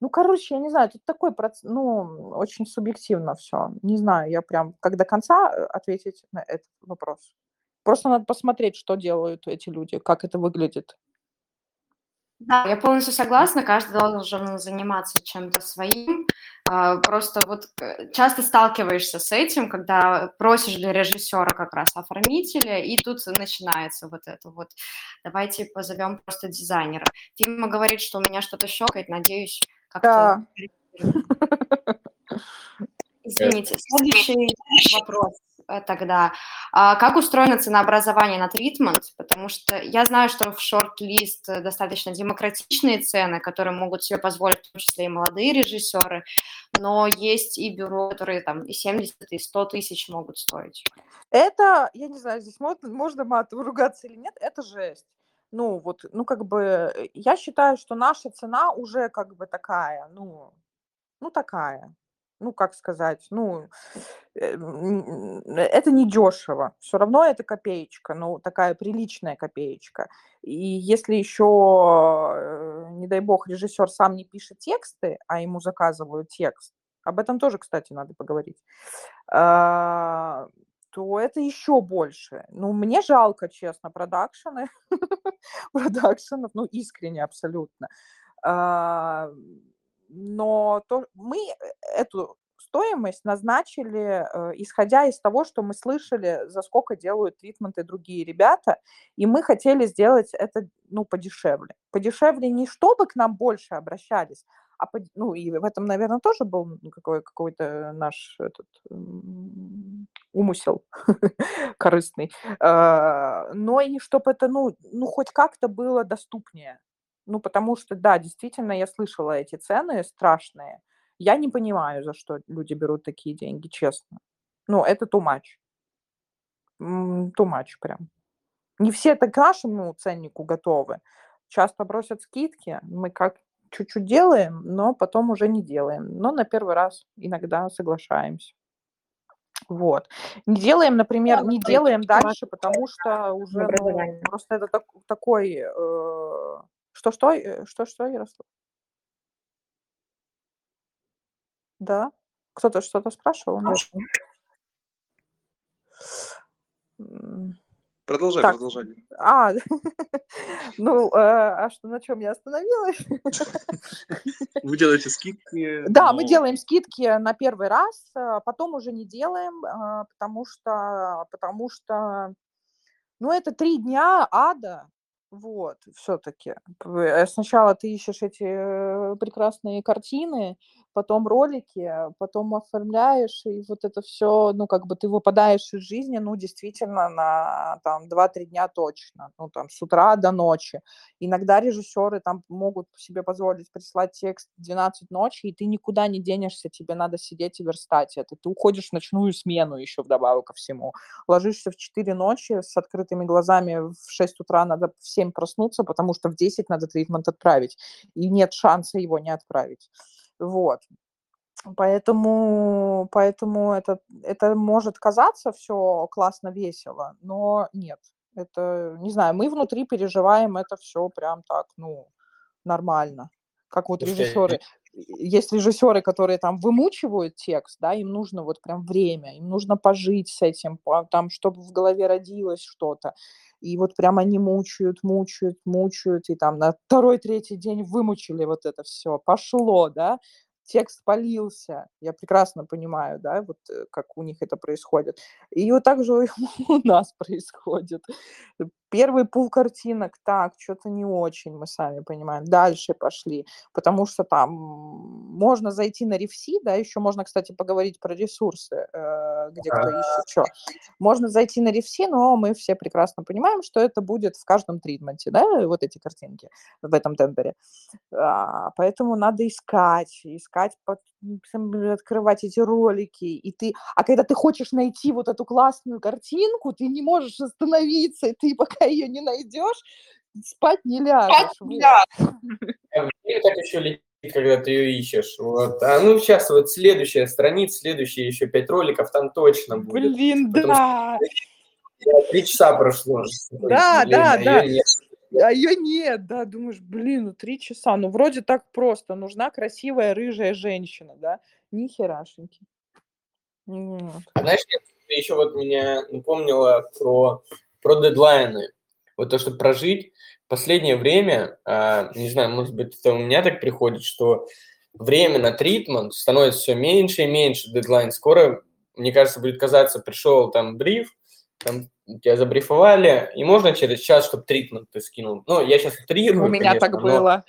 Ну, короче, я не знаю, тут такой процесс, ну, очень субъективно все. Не знаю, я прям как до конца э, ответить на этот вопрос. Просто надо посмотреть, что делают эти люди, как это выглядит. Да, я полностью согласна, каждый должен заниматься чем-то своим. А, просто вот э, часто сталкиваешься с этим, когда просишь для режиссера как раз оформителя, и тут начинается вот это вот. Давайте позовем просто дизайнера. Фима говорит, что у меня что-то щелкает, надеюсь, как-то... Да. [laughs] Извините, следующий вопрос. Э, тогда. А как устроено ценообразование на тритмент? Потому что я знаю, что в шорт-лист достаточно демократичные цены, которые могут себе позволить, в том числе и молодые режиссеры, но есть и бюро, которые там и 70, и 100 тысяч могут стоить. Это, я не знаю, здесь можно, можно матом ругаться или нет, это жесть. Ну, вот, ну, как бы, я считаю, что наша цена уже как бы такая, ну, ну, такая ну, как сказать, ну, э, это не дешево. Все равно это копеечка, ну, такая приличная копеечка. И если еще, э, не дай бог, режиссер сам не пишет тексты, а ему заказывают текст, об этом тоже, кстати, надо поговорить, а, то это еще больше. Ну, мне жалко, честно, продакшены, [laughs] продакшенов, ну, искренне абсолютно. Но то, мы э, эту стоимость назначили, э, исходя из того, что мы слышали, за сколько делают тритменты другие ребята, и мы хотели сделать это ну, подешевле. Подешевле не чтобы к нам больше обращались, а по, ну и в этом, наверное, тоже был какой, какой-то наш этот, умысел [laughs] корыстный, а, но и чтобы это ну, ну хоть как-то было доступнее. Ну, потому что, да, действительно, я слышала эти цены страшные. Я не понимаю, за что люди берут такие деньги, честно. Ну, это too much. Too much прям. Не все это к нашему ценнику готовы. Часто бросят скидки, мы как чуть-чуть делаем, но потом уже не делаем. Но на первый раз иногда соглашаемся. Вот. Не делаем, например, не делаем дальше, потому что уже ну, просто это так, такой э, что-что? Э, что-что, Ярослав? Да? Кто-то что-то спрашивал? Нет? Продолжай, так. продолжай. А, [laughs] ну, э, а что, на чем я остановилась? [laughs] Вы делаете скидки? Да, мы делаем скидки на первый раз, а потом уже не делаем, а, потому что, потому что, ну, это три дня ада, вот, все-таки. Э, сначала ты ищешь эти э, прекрасные картины, потом ролики, потом оформляешь, и вот это все, ну, как бы ты выпадаешь из жизни, ну, действительно, на там 2-3 дня точно, ну, там, с утра до ночи. Иногда режиссеры там могут себе позволить прислать текст 12 ночи, и ты никуда не денешься, тебе надо сидеть и верстать это. Ты уходишь в ночную смену еще вдобавок ко всему. Ложишься в 4 ночи с открытыми глазами, в 6 утра надо в 7 проснуться, потому что в 10 надо тритмент отправить, и нет шанса его не отправить. Вот. Поэтому, поэтому это, это может казаться все классно, весело, но нет. Это, не знаю, мы внутри переживаем это все прям так, ну, нормально. Как вот режиссеры. Есть режиссеры, которые там вымучивают текст, да, им нужно вот прям время, им нужно пожить с этим, там, чтобы в голове родилось что-то. И вот прям они мучают, мучают, мучают, и там на второй, третий день вымучили вот это все, пошло, да, текст полился. Я прекрасно понимаю, да, вот э, как у них это происходит. И вот так же [laughs] у нас происходит. Первый пул картинок, так, что-то не очень, мы сами понимаем. Дальше пошли, потому что там можно зайти на рефси, да, еще можно, кстати, поговорить про ресурсы, э, где кто ищет что. Можно зайти на рефси, но мы все прекрасно понимаем, что это будет в каждом тритменте, да, вот эти картинки в этом тендере. А, поэтому надо искать, искать, открывать эти ролики, и ты, а когда ты хочешь найти вот эту классную картинку, ты не можешь остановиться, и ты [laughs] пока ее не найдешь, спать не ляжешь. Спать не вот. так еще летит, когда ты ее ищешь. Вот. А ну сейчас вот следующая страница, следующие еще пять роликов, там точно будет. Блин, да. Три часа прошло. Да, да, да. Нет. А ее нет, да, думаешь, блин, ну три часа, ну вроде так просто, нужна красивая рыжая женщина, да, ни херашеньки. Вот. А знаешь, еще вот меня напомнило про, про дедлайны, вот то, чтобы прожить. Последнее время, а, не знаю, может быть, это у меня так приходит, что время на тритмент становится все меньше и меньше, дедлайн скоро, мне кажется, будет казаться, пришел там бриф, там тебя забрифовали, и можно через час, чтобы тритмент ты скинул. Ну, я сейчас утрирую, У меня конечно, так было.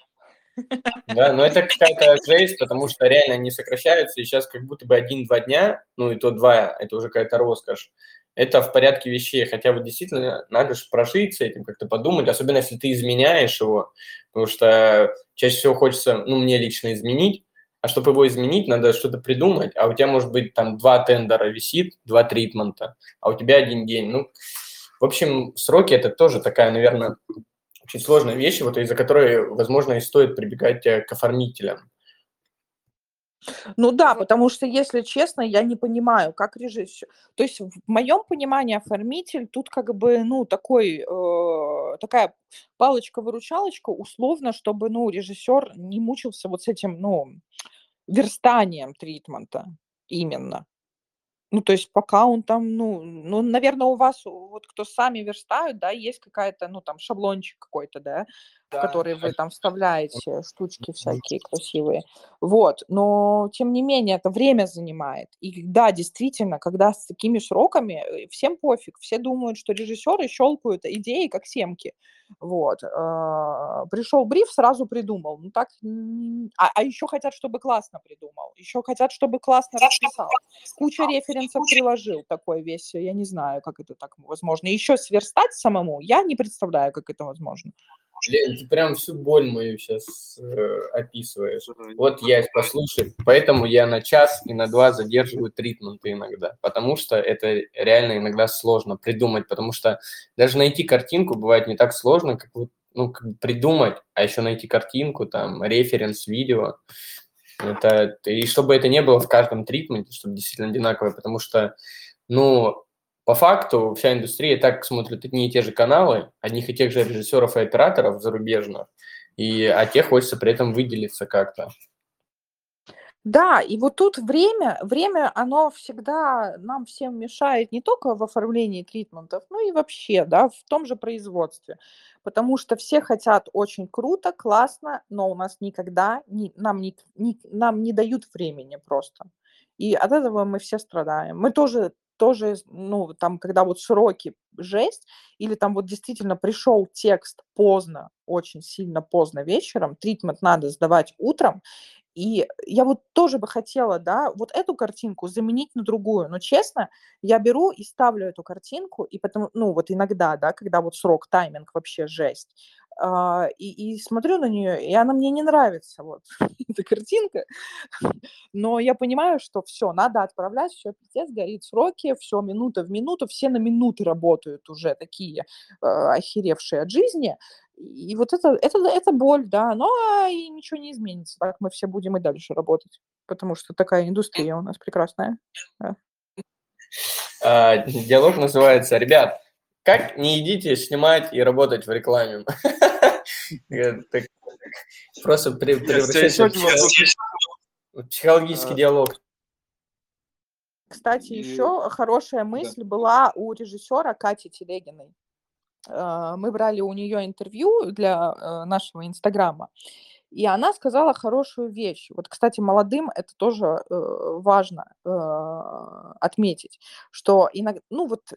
Да, но это какая-то жесть, потому что реально они сокращаются, и сейчас как будто бы один-два дня, ну и то два, это уже какая-то роскошь. Это в порядке вещей, хотя вот действительно надо же прожить с этим, как-то подумать, особенно если ты изменяешь его, потому что чаще всего хочется, ну, мне лично изменить, а чтобы его изменить, надо что-то придумать, а у тебя, может быть, там два тендера висит, два тритмента, а у тебя один день. Ну, в общем, сроки – это тоже такая, наверное, очень сложная вещь, вот из-за которой, возможно, и стоит прибегать э, к оформителям. Ну да, потому что, если честно, я не понимаю, как режиссер. То есть в моем понимании оформитель тут как бы, ну, такой, э, такая палочка-выручалочка, условно, чтобы, ну, режиссер не мучился вот с этим, ну, верстанием тритмента именно. Ну, то есть пока он там, ну, ну, наверное, у вас, вот кто сами верстают, да, есть какая-то, ну, там, шаблончик какой-то, да, в который вы там вставляете штучки всякие красивые. Вот, но, тем не менее, это время занимает. И да, действительно, когда с такими сроками, э, всем пофиг, все думают, что режиссеры щелкают идеи, как семки. Вот. А, пришел бриф, сразу придумал. Ну, так, а, а еще хотят, чтобы классно придумал. Еще хотят, чтобы классно расписал. Куча референсов приложил такой весь, я не знаю, как это так возможно. Еще сверстать самому, я не представляю, как это возможно. Ты прям всю боль мою сейчас э, описываешь. Вот я послушай, поэтому я на час и на два задерживаю тритменты иногда, потому что это реально иногда сложно придумать, потому что даже найти картинку бывает не так сложно, как вот ну, как придумать, а еще найти картинку, там, референс, видео. Это, и чтобы это не было в каждом тритменте, чтобы действительно одинаковое, потому что, ну, по факту вся индустрия так смотрит одни и те же каналы, одних и тех же режиссеров и операторов зарубежных, и, а те хочется при этом выделиться как-то. Да, и вот тут время, время, оно всегда нам всем мешает не только в оформлении тритментов, но и вообще, да, в том же производстве. Потому что все хотят очень круто, классно, но у нас никогда не, нам, не, не, нам не дают времени просто. И от этого мы все страдаем. Мы тоже тоже, ну, там, когда вот сроки жесть, или там вот действительно пришел текст поздно, очень сильно поздно вечером, тритмент надо сдавать утром, И я вот тоже бы хотела, да, вот эту картинку заменить на другую. Но честно, я беру и ставлю эту картинку, и потом, ну вот иногда, да, когда вот срок, тайминг вообще жесть, а, и, и смотрю на нее, и она мне не нравится, вот, [laughs] эта картинка. Но я понимаю, что все, надо отправлять, все, пиздец, горит сроки, все, минута в минуту, все на минуты работают уже такие э, охеревшие от жизни. И вот это, это, это боль, да, но и ничего не изменится. Так мы все будем и дальше работать, потому что такая индустрия у нас прекрасная. Да. А, диалог называется «Ребят, как не идите снимать и работать в рекламе?» [laughs] Просто превращается в психологический диалог. Кстати, еще хорошая мысль была у режиссера Кати Телегиной. Э, мы брали у нее интервью для э, нашего Инстаграма, и она сказала хорошую вещь. Вот, кстати, молодым это тоже э, важно отметить, что иногда, ну вот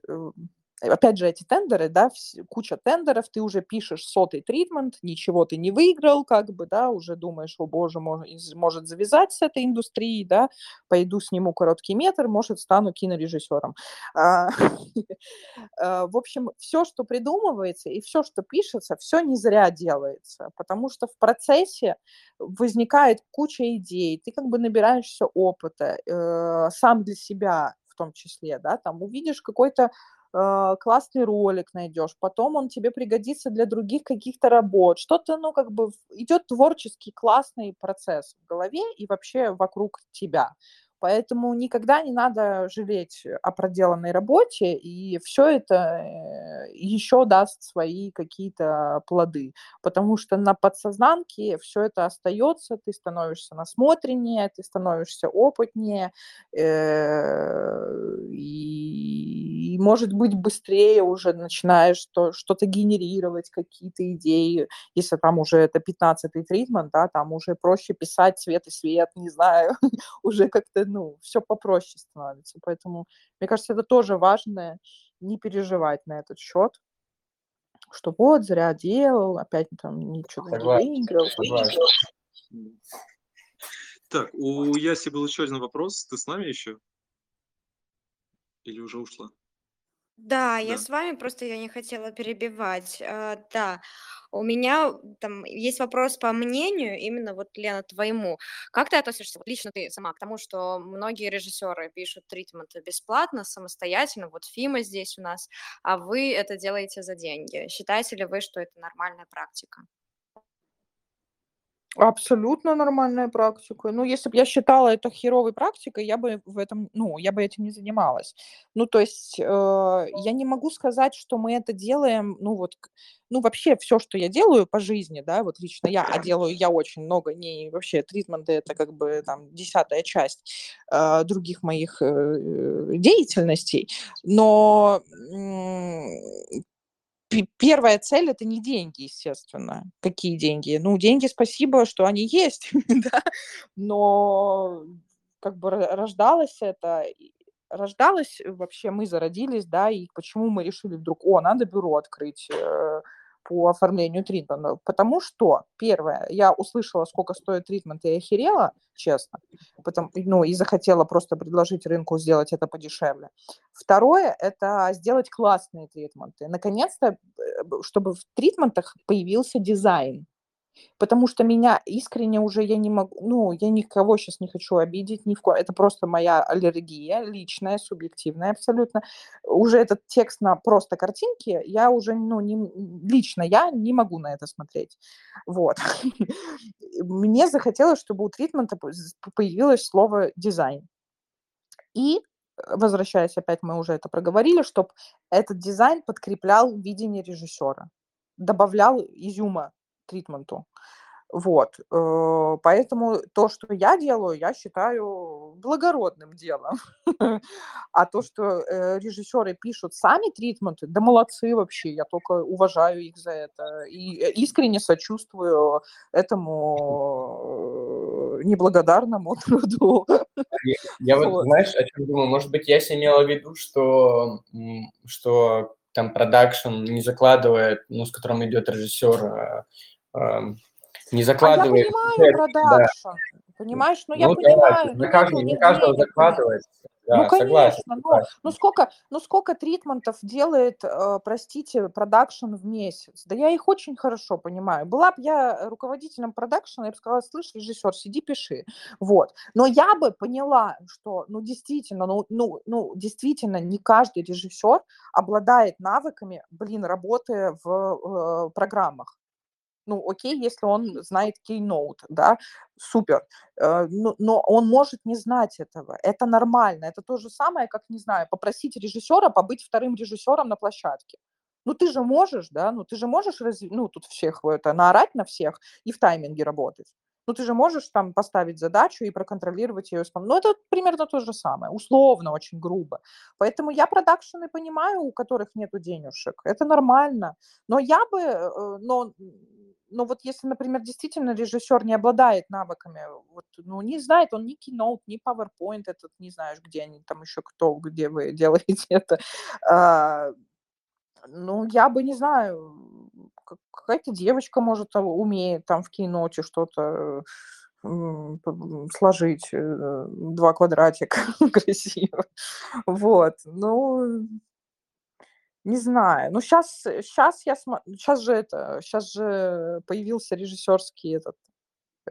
опять же, эти тендеры, да, куча тендеров, ты уже пишешь сотый тритмент, ничего ты не выиграл, как бы, да, уже думаешь, о боже, может завязать с этой индустрией, да, пойду сниму короткий метр, может, стану кинорежиссером. А, [laughs] а, в общем, все, что придумывается и все, что пишется, все не зря делается, потому что в процессе возникает куча идей, ты как бы набираешься опыта, э, сам для себя в том числе, да, там увидишь какой-то классный ролик найдешь, потом он тебе пригодится для других каких-то работ. Что-то, ну, как бы идет творческий классный процесс в голове и вообще вокруг тебя. Поэтому никогда не надо жалеть о проделанной работе, и все это э, еще даст свои какие-то плоды, потому что на подсознанке все это остается, ты становишься насмотреннее, ты становишься опытнее, э, и, может быть, быстрее уже начинаешь что-то генерировать, какие-то идеи, если там уже это 15-й тритмент, да, там уже проще писать цвет и свет, не знаю, [laughs] уже как-то ну, все попроще становится. Поэтому, мне кажется, это тоже важно, не переживать на этот счет, что вот, зря делал, опять там ничего не выиграл. Так, у Яси был еще один вопрос. Ты с нами еще? Или уже ушла? Да, я с вами, просто я не хотела перебивать. А, да, у меня там есть вопрос по мнению, именно вот, Лена, твоему. Как ты относишься, вот лично ты сама, к тому, что многие режиссеры пишут тритменты бесплатно, самостоятельно, вот Фима здесь у нас, а вы это делаете за деньги. Считаете ли вы, что это нормальная практика? Абсолютно нормальная практика. Ну, если бы я считала это херовой практикой, я бы в этом, ну, я бы этим не занималась. Ну, то есть, э, я не могу сказать, что мы это делаем, ну, вот, ну, вообще все, что я делаю по жизни, да, вот лично я, а делаю я очень много, не вообще тритменты, это как бы там десятая часть э, других моих э, деятельностей, но первая цель это не деньги, естественно. Какие деньги? Ну, деньги, спасибо, что они есть, [laughs] да, но как бы рождалось это, рождалось вообще, мы зародились, да, и почему мы решили вдруг, о, надо бюро открыть, э, по оформлению тритмента, потому что, первое, я услышала, сколько стоит тритмент, и охерела, честно, потом, ну, и захотела просто предложить рынку сделать это подешевле. Второе, это сделать классные тритменты. Наконец-то, э, чтобы в тритментах появился дизайн, потому что меня искренне уже я не могу, ну, я никого сейчас не хочу обидеть, ни в ко... это просто моя аллергия личная, субъективная абсолютно. Уже этот текст на просто картинки, я уже, ну, не, лично я не могу на это смотреть. Вот. [laughs] Мне захотелось, чтобы у тритмента появилось слово дизайн. И возвращаясь опять, мы уже это проговорили, чтобы этот дизайн подкреплял видение режиссера, добавлял изюма тритменту. Вот, э, поэтому то, что я делаю, я считаю благородным делом. [laughs] А то, что э, режиссеры пишут сами тритменты, да молодцы вообще, я только уважаю их за это и э, искренне сочувствую этому неблагодарному [laughs] труду. Я вот, знаешь, о чем думаю? Может быть, я себе имела в виду, что, что там продакшн не закладывает, ну, с которым идет режиссер, не закладывает... А я понимаю продакшн. Понимаешь? Ну, я Ну да, понимаю, на ну, нет у на каждого закладывается. Ну, Да, согласен. конечно, ну, согласен. ну сколько, ну сколько тритментов делает, э, простите, продакшн в месяц? Да я их очень хорошо понимаю. Была бы я руководителем продакшена, я бы сказала, слышь, режиссер, сиди, пиши. Вот. Но я бы поняла, что, ну, действительно, ну, ну, ну, действительно, не каждый режиссер обладает навыками, блин, работы в э, программах. Ну, окей, если он знает Keynote, да, супер. Э, ну, но он может не знать этого. Это нормально. Это то же самое, как, не знаю, попросить режиссера побыть вторым режиссером на площадке. Ну, ты же можешь, да, ну, ты же можешь, разв... ну, тут всех это, наорать на всех и в тайминге работать. Ну, ты же можешь там поставить задачу и проконтролировать ее исполнение. Ну, это примерно то же самое, условно, очень грубо. Поэтому я продакшены понимаю, у которых нету денежек. Это нормально. Но я бы, э, но но вот если, например, действительно режиссер не обладает навыками, вот, ну, не знает он ни Keynote, ни PowerPoint, этот, не знаешь, где они там еще кто, где вы делаете [laughs] это, а, ну, я бы, не знаю, какая-то девочка, может, умеет там в Keynote что-то м, сложить, э, два квадратика [laughs] красиво. Вот, ну, не знаю. Ну, сейчас, сейчас я смотрю, сейчас же это, сейчас же появился режиссерский этот,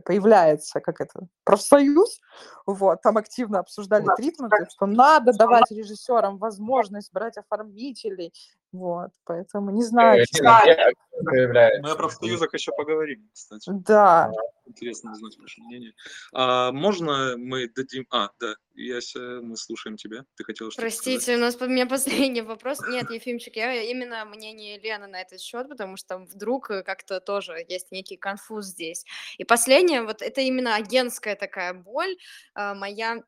появляется, как это, профсоюз, вот, там активно обсуждали тритменты, что надо давать режиссерам возможность брать оформителей, вот, поэтому не знаю, Э, активно появляется? Мы о профсоюзах еще поговорим, кстати. Да, Интересно узнать ваше мнение. А можно мы дадим... А, да, Яся, мы слушаем тебя. Ты хотела что-то сказать? Простите, у нас у меня последний вопрос. Нет, Ефимчик, я именно мнение Лены на этот счет, потому что вдруг э, как-то тоже есть некий конфуз здесь. И последнее, вот это именно агентская такая боль а, моя.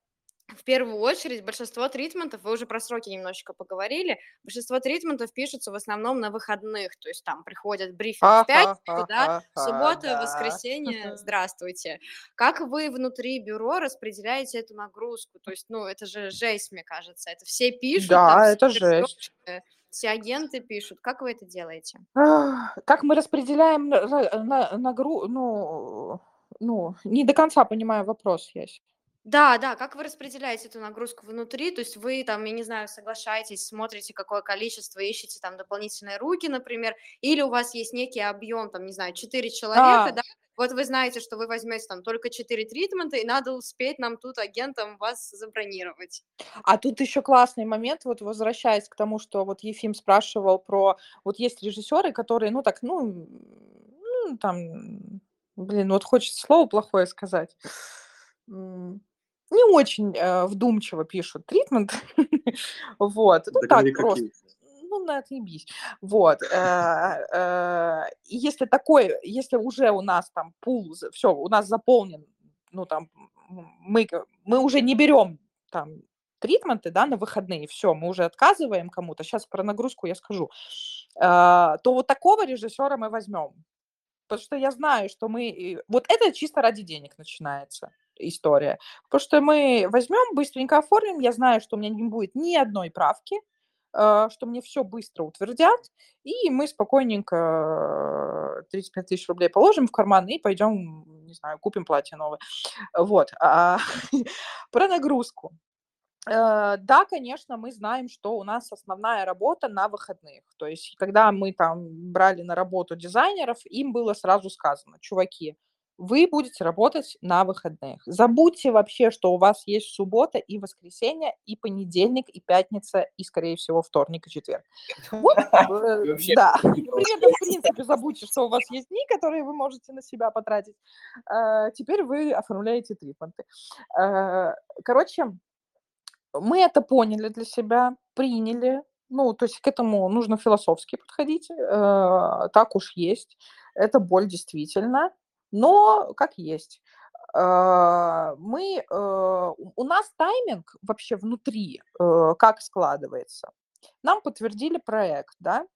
В первую очередь, большинство тритментов, вы уже про сроки немножечко поговорили, большинство тритментов пишутся в основном на выходных, то есть там приходят брифинг в пятницу, да, суббота, да. воскресенье, [laughs] здравствуйте. Как вы внутри бюро распределяете эту нагрузку? То есть, ну, это же жесть, мне кажется. Это все пишут, там Да, все это жесть. все агенты пишут. Как вы это делаете? Как мы распределяем на, на, на- нагру- ну, ну, не до конца понимаю вопрос, есть. Да, да, как вы распределяете эту нагрузку внутри? То есть вы там, я не знаю, соглашаетесь, смотрите, какое количество, ищете там дополнительные руки, например, или у вас есть некий объем, там, не знаю, 4 человека, А. да, вот вы знаете, что вы возьмете там только 4 тритмента, и надо успеть нам тут агентам вас забронировать. А тут еще классный момент, вот возвращаясь к тому, что вот Ефим спрашивал про, вот есть режиссеры, которые, ну так, ну, ну, там, блин, вот хочется слово плохое сказать, М, не очень э, вдумчиво пишут тритмент, [laughs] вот, ну так просто, ну, на отъебись. Вот. э, э, если такой, если уже у нас там пул, все, у нас заполнен, ну, там, мы, мы уже не берем там тритменты, да, на выходные, все, мы уже отказываем кому-то, сейчас про нагрузку я скажу, э, то вот такого режиссера мы возьмем. Потому что я знаю, что мы... Вот это чисто ради денег начинается история. Потому что мы возьмем, быстренько оформим, я знаю, что у меня не будет ни одной правки, э, что мне все быстро утвердят, и мы спокойненько э, 35 тысяч рублей положим в карман и пойдем, не знаю, купим платье новое. Вот. А, [laughs] Про нагрузку. Э, Да, конечно, мы знаем, что у нас основная работа на выходных. То есть, когда мы там брали на работу дизайнеров, им было сразу сказано, чуваки, вы будете работать на выходных. Забудьте вообще, что у вас есть суббота и воскресенье, и понедельник, и пятница, и, скорее всего, вторник и четверг. Вот, [laughs] да, [laughs] примерно, в принципе, забудьте, что у вас есть дни, которые вы можете на себя потратить. Э, Теперь вы оформляете тритменты. Э, Короче, мы это поняли для себя, приняли. Ну, то есть к этому нужно философски подходить. э, Так уж есть. Это боль действительно. Но как есть. Э, Мы, э, у нас тайминг вообще внутри э, как складывается. Нам подтвердили проект, да.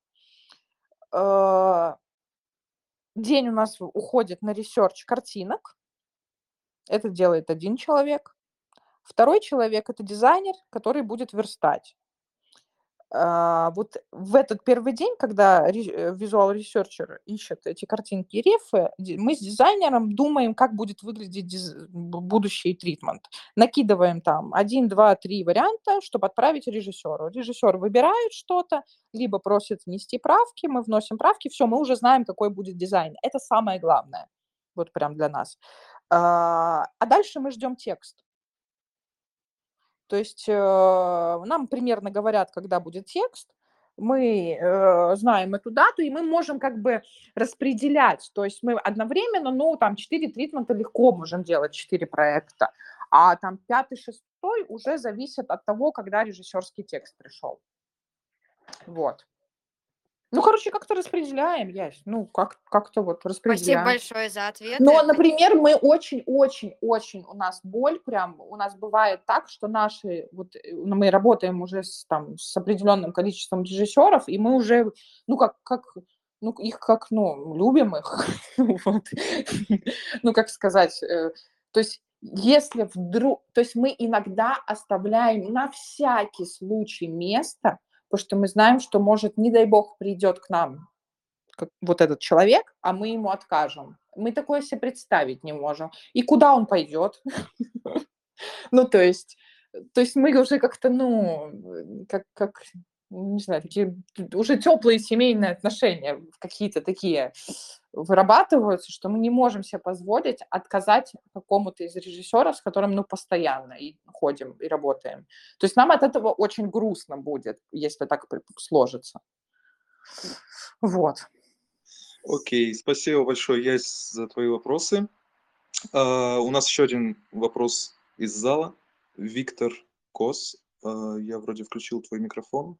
Э, День у нас уходит на research картинок. Это делает один человек. Второй человек– это дизайнер, который будет верстать. А, вот в этот первый день, когда visual э, researcher ищет эти картинки и рефы, мы с дизайнером думаем, как будет выглядеть диз... будущий тритмент. Накидываем там один, два, три варианта, чтобы отправить режиссеру. Режиссер выбирает что-то, либо просит внести правки, мы вносим правки, все, мы уже знаем, какой будет дизайн. Это самое главное, вот прям для нас. А, а дальше мы ждем текст. То есть э, нам примерно говорят, когда будет текст, мы э, знаем эту дату, и мы можем как бы распределять. То есть мы одновременно, ну, там, 4 тритмента легко можем делать, 4 проекта, а там пятый, шестой уже зависит от того, когда режиссерский текст пришел. Вот. Ну, короче, как-то распределяем, ясь. Ну, как- как-то вот распределяем. Спасибо большое за ответ. Но, например, мы очень-очень-очень, у нас боль прям, у нас бывает так, что наши, вот э, ну, мы работаем уже с, там, с определенным количеством режиссеров, и мы уже, ну, как, как ну, их как, ну, любим их, [laughs] ну, как сказать, э, то есть если вдруг, то есть мы иногда оставляем на всякий случай место, потому что мы знаем, что, может, не дай бог, придет к нам как, вот этот человек, а мы ему откажем. Мы такое себе представить не можем. И куда он пойдет? [laughs] Ну, то есть, то есть мы уже как-то, ну, как, как не знаю, такие уже теплые семейные отношения какие-то такие вырабатываются, что мы не можем себе позволить отказать какому-то из режиссеров, с которым, ну, постоянно и ходим, и работаем. То есть нам от этого очень грустно будет, если так сложится. Вот. Окей, спасибо большое, Ясь, за твои вопросы. Uh, у нас еще один вопрос из зала. Виктор Кос, uh, я вроде включил твой микрофон.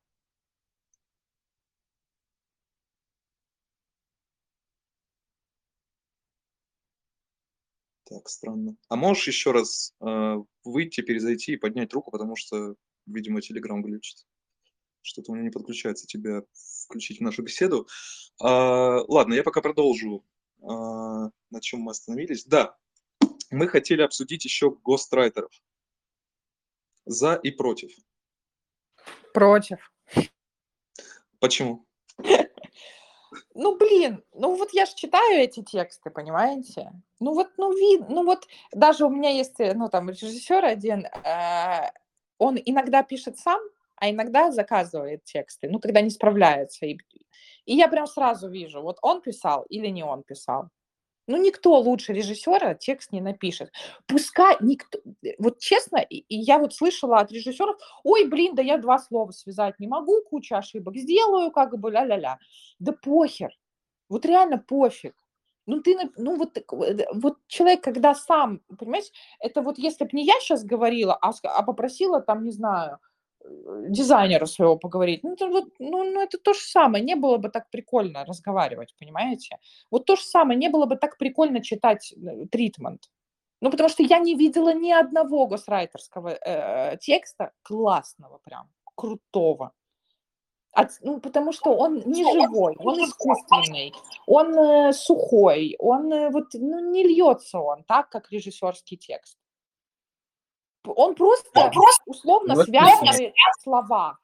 Так, странно. А можешь еще раз э, выйти, перезайти и поднять руку, потому что, видимо, Telegram глючит. Что-то у меня не подключается тебя включить в нашу беседу. А, ладно, я пока продолжу, а, на чем мы остановились. Да, мы хотели обсудить еще гострайтеров. За и против. Против. Почему? [laughs] Ну, блин, ну вот я же читаю эти тексты, понимаете? Ну вот, ну вид, ну вот даже у меня есть, э, ну там режиссер один, э, он иногда пишет сам, а иногда заказывает тексты, ну когда не справляется. И, и я прям сразу вижу, вот он писал или не он писал. Ну, никто лучше режиссера текст не напишет. Пускай никто... Вот честно, и я вот слышала от режиссеров, ой, блин, да я два слова связать не могу, куча ошибок сделаю, как бы ля-ля-ля. Да похер. Вот реально пофиг. Ну, ты, ну, вот, э, вот человек, когда сам, понимаешь, это вот если бы не я сейчас говорила, а, а попросила там, не знаю, дизайнера своего поговорить. Ну это, вот, ну, ну, это то же самое. Не было бы так прикольно разговаривать, понимаете? Вот то же самое. Не было бы так прикольно читать э, тритмент. Ну, потому что я не видела ни одного госрайтерского э, текста классного прям, крутого. От, ну, потому что он не живой, он искусственный, он э, сухой, он э, вот, ну, не льется он так, как режиссерский текст. Он просто, он просто условно вот связывает слова.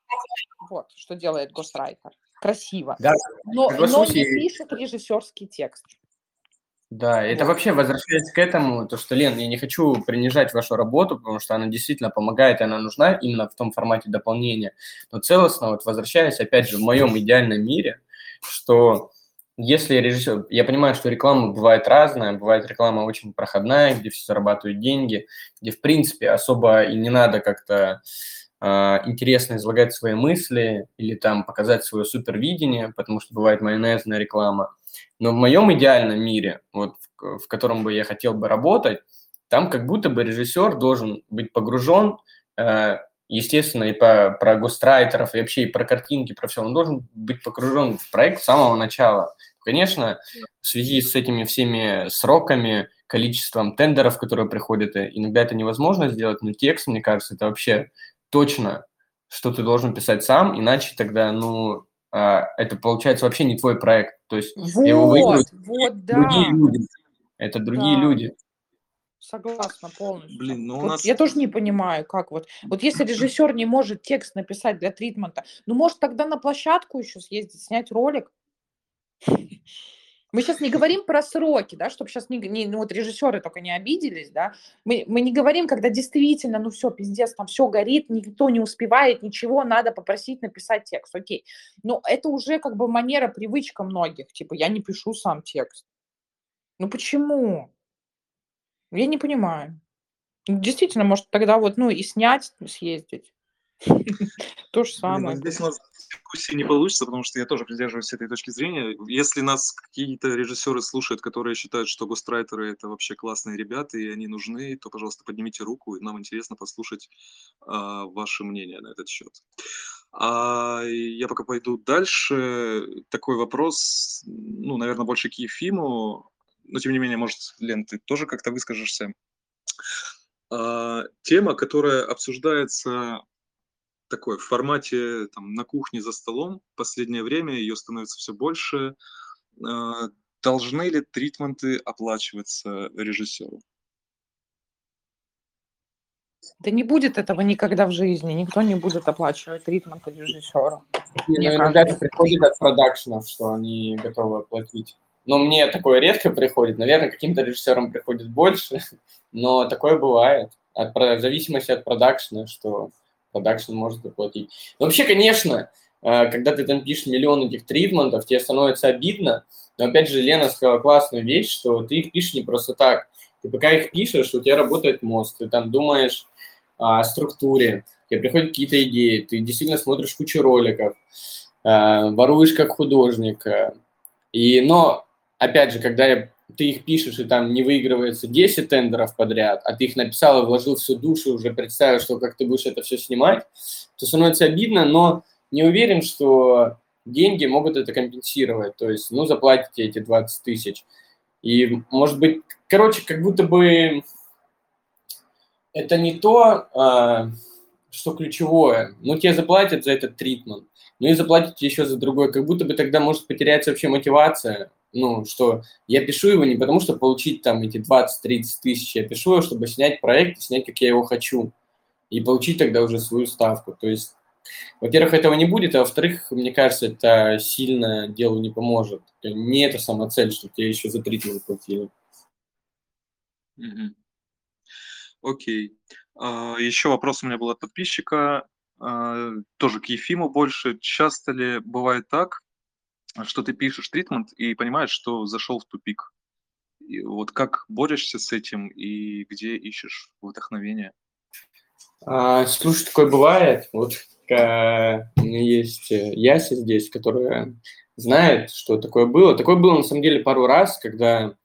Вот, что делает гострайтер. Красиво. Да, но, но не пишет режиссерский текст. Да, это вообще возвращаясь к этому, то, что, Лен, я не хочу принижать вашу работу, потому что она действительно помогает, и она нужна именно в том формате дополнения. Но целостно, вот возвращаясь, опять же, в моем идеальном мире, что если режиссер, я понимаю, что реклама бывает разная, бывает реклама очень проходная, где все зарабатывают деньги, где, в принципе, особо и не надо как-то э, интересно излагать свои мысли или там показать свое супервидение, потому что бывает майонезная реклама. Но в моем идеальном мире, вот в, в котором бы я хотел бы работать, там как будто бы режиссер должен быть погружен, э, естественно, и по, про гострайтеров, и вообще и про картинки, про все, он должен быть погружен в проект с самого начала. Конечно, в связи с этими всеми сроками, количеством тендеров, которые приходят, э, иногда это невозможно сделать, но текст, мне кажется, это вообще точно, что ты должен писать сам, иначе тогда, ну, а, это получается вообще не твой проект. То есть вот, его выиграют вот, да. другие люди. Это другие да. люди. Согласна полностью. Блин, ну у Вот нас... я тоже не понимаю, как вот. Вот если режиссер не может текст написать для тритмента, ну, может, тогда на площадку еще съездить, снять ролик. [laughs] Мы сейчас не говорим про сроки, да, чтобы сейчас не, не- ну, вот режиссеры только не обиделись, да. Мы, мы не говорим, когда действительно, ну все, пиздец, там все горит, никто не успевает, ничего, надо попросить написать текст, окей. Но это уже как бы манера, привычка многих, типа, я не пишу сам текст. Ну почему? Я не понимаю. Действительно, может, тогда вот, ну, и снять, съездить. То же ну самое. здесь у нас дискуссии не получится, потому что я тоже придерживаюсь этой точки зрения. Если нас какие-то режиссеры слушают, которые считают, что гострайтеры это вообще классные ребята и они нужны, то, пожалуйста, поднимите руку, и нам интересно послушать а, ваше мнение на этот счет. А, я пока пойду дальше. Такой вопрос, ну, наверное, больше к Ефиму, но тем не менее, может, Лен, ты тоже как-то выскажешься. А, тема, которая обсуждается такой в формате там, на кухне за столом. В последнее время ее становится все больше. А, Должны ли тритменты оплачиваться режиссеру? Да не будет этого никогда в жизни. Никто не будет оплачивать тритмент режиссера. Мне ну, иногда это приходит от продакшенов, что они готовы оплатить. Но мне такое редко приходит. Наверное, каким-то режиссерам приходит больше, [laughs] но такое бывает. От, в зависимости от продакшена, что продакшн может оплатить. Но вообще, конечно, э, когда ты там пишешь миллион этих тритментов, тебе становится обидно. Но опять же, Лена сказала классную вещь, что ты их пишешь не просто так. Ты пока их пишешь, у тебя работает мозг, ты там думаешь о структуре, тебе приходят какие-то идеи, ты действительно смотришь кучу роликов, э, воруешь как художник. э. И, но, опять же, когда я- ты их пишешь, и там не выигрывается 10 тендеров подряд, а ты их написал и вложил всю душу, уже представил, что как ты будешь это все снимать, то становится обидно, но не уверен, что деньги могут это компенсировать. То есть, ну, заплатите эти 20 тысяч. И, может быть, короче, как будто бы это не то, а, что ключевое. Ну, тебе заплатят за этот тритмент, ну и заплатят тебе еще за другой. Как будто бы тогда может потеряться вообще мотивация. Ну, что я пишу его не потому, что получить там эти 20-30 тысяч, я пишу его, чтобы снять проект снять, как я его хочу. И получить тогда уже свою ставку. То есть, во-первых, этого не будет, а во-вторых, мне кажется, это сильно делу не поможет. Не это сама цель, что тебе еще за тритмент платили. Окей. А, Еще вопрос у меня был от подписчика, а, тоже к Ефиму больше. Часто ли бывает так, что ты пишешь тритмент и понимаешь, что зашел в тупик? И вот как борешься с этим и где ищешь вдохновение? А, слушай, такое бывает. Вот э, у меня есть э, Яся здесь, которая знает, что такое было. Такое было на самом деле пару раз, когда,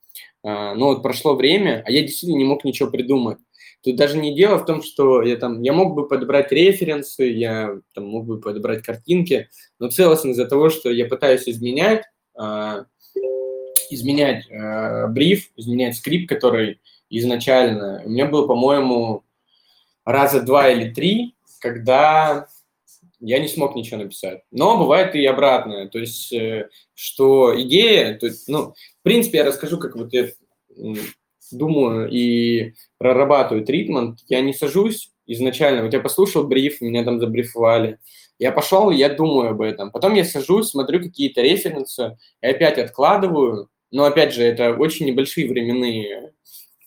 э, ну вот прошло время, а я действительно не мог ничего придумать. Тут даже не дело в том, что я там, я мог бы подобрать референсы, я там мог бы подобрать картинки, но целостно из-за того, что я пытаюсь изменять, э, изменять э, бриф, изменять скрипт, который изначально, у меня был, по-моему, раза два или три, когда я не смог ничего написать. Но бывает и обратное. То есть, э, что идея, то есть, ну, в принципе, я расскажу, как вот я думаю и прорабатываю тритмент. Я не сажусь изначально, вот я послушал бриф, меня там забрифовали. Я пошел, я думаю об этом. Потом я сажусь, смотрю какие-то референсы, и опять откладываю. Но, опять же, это очень небольшие временные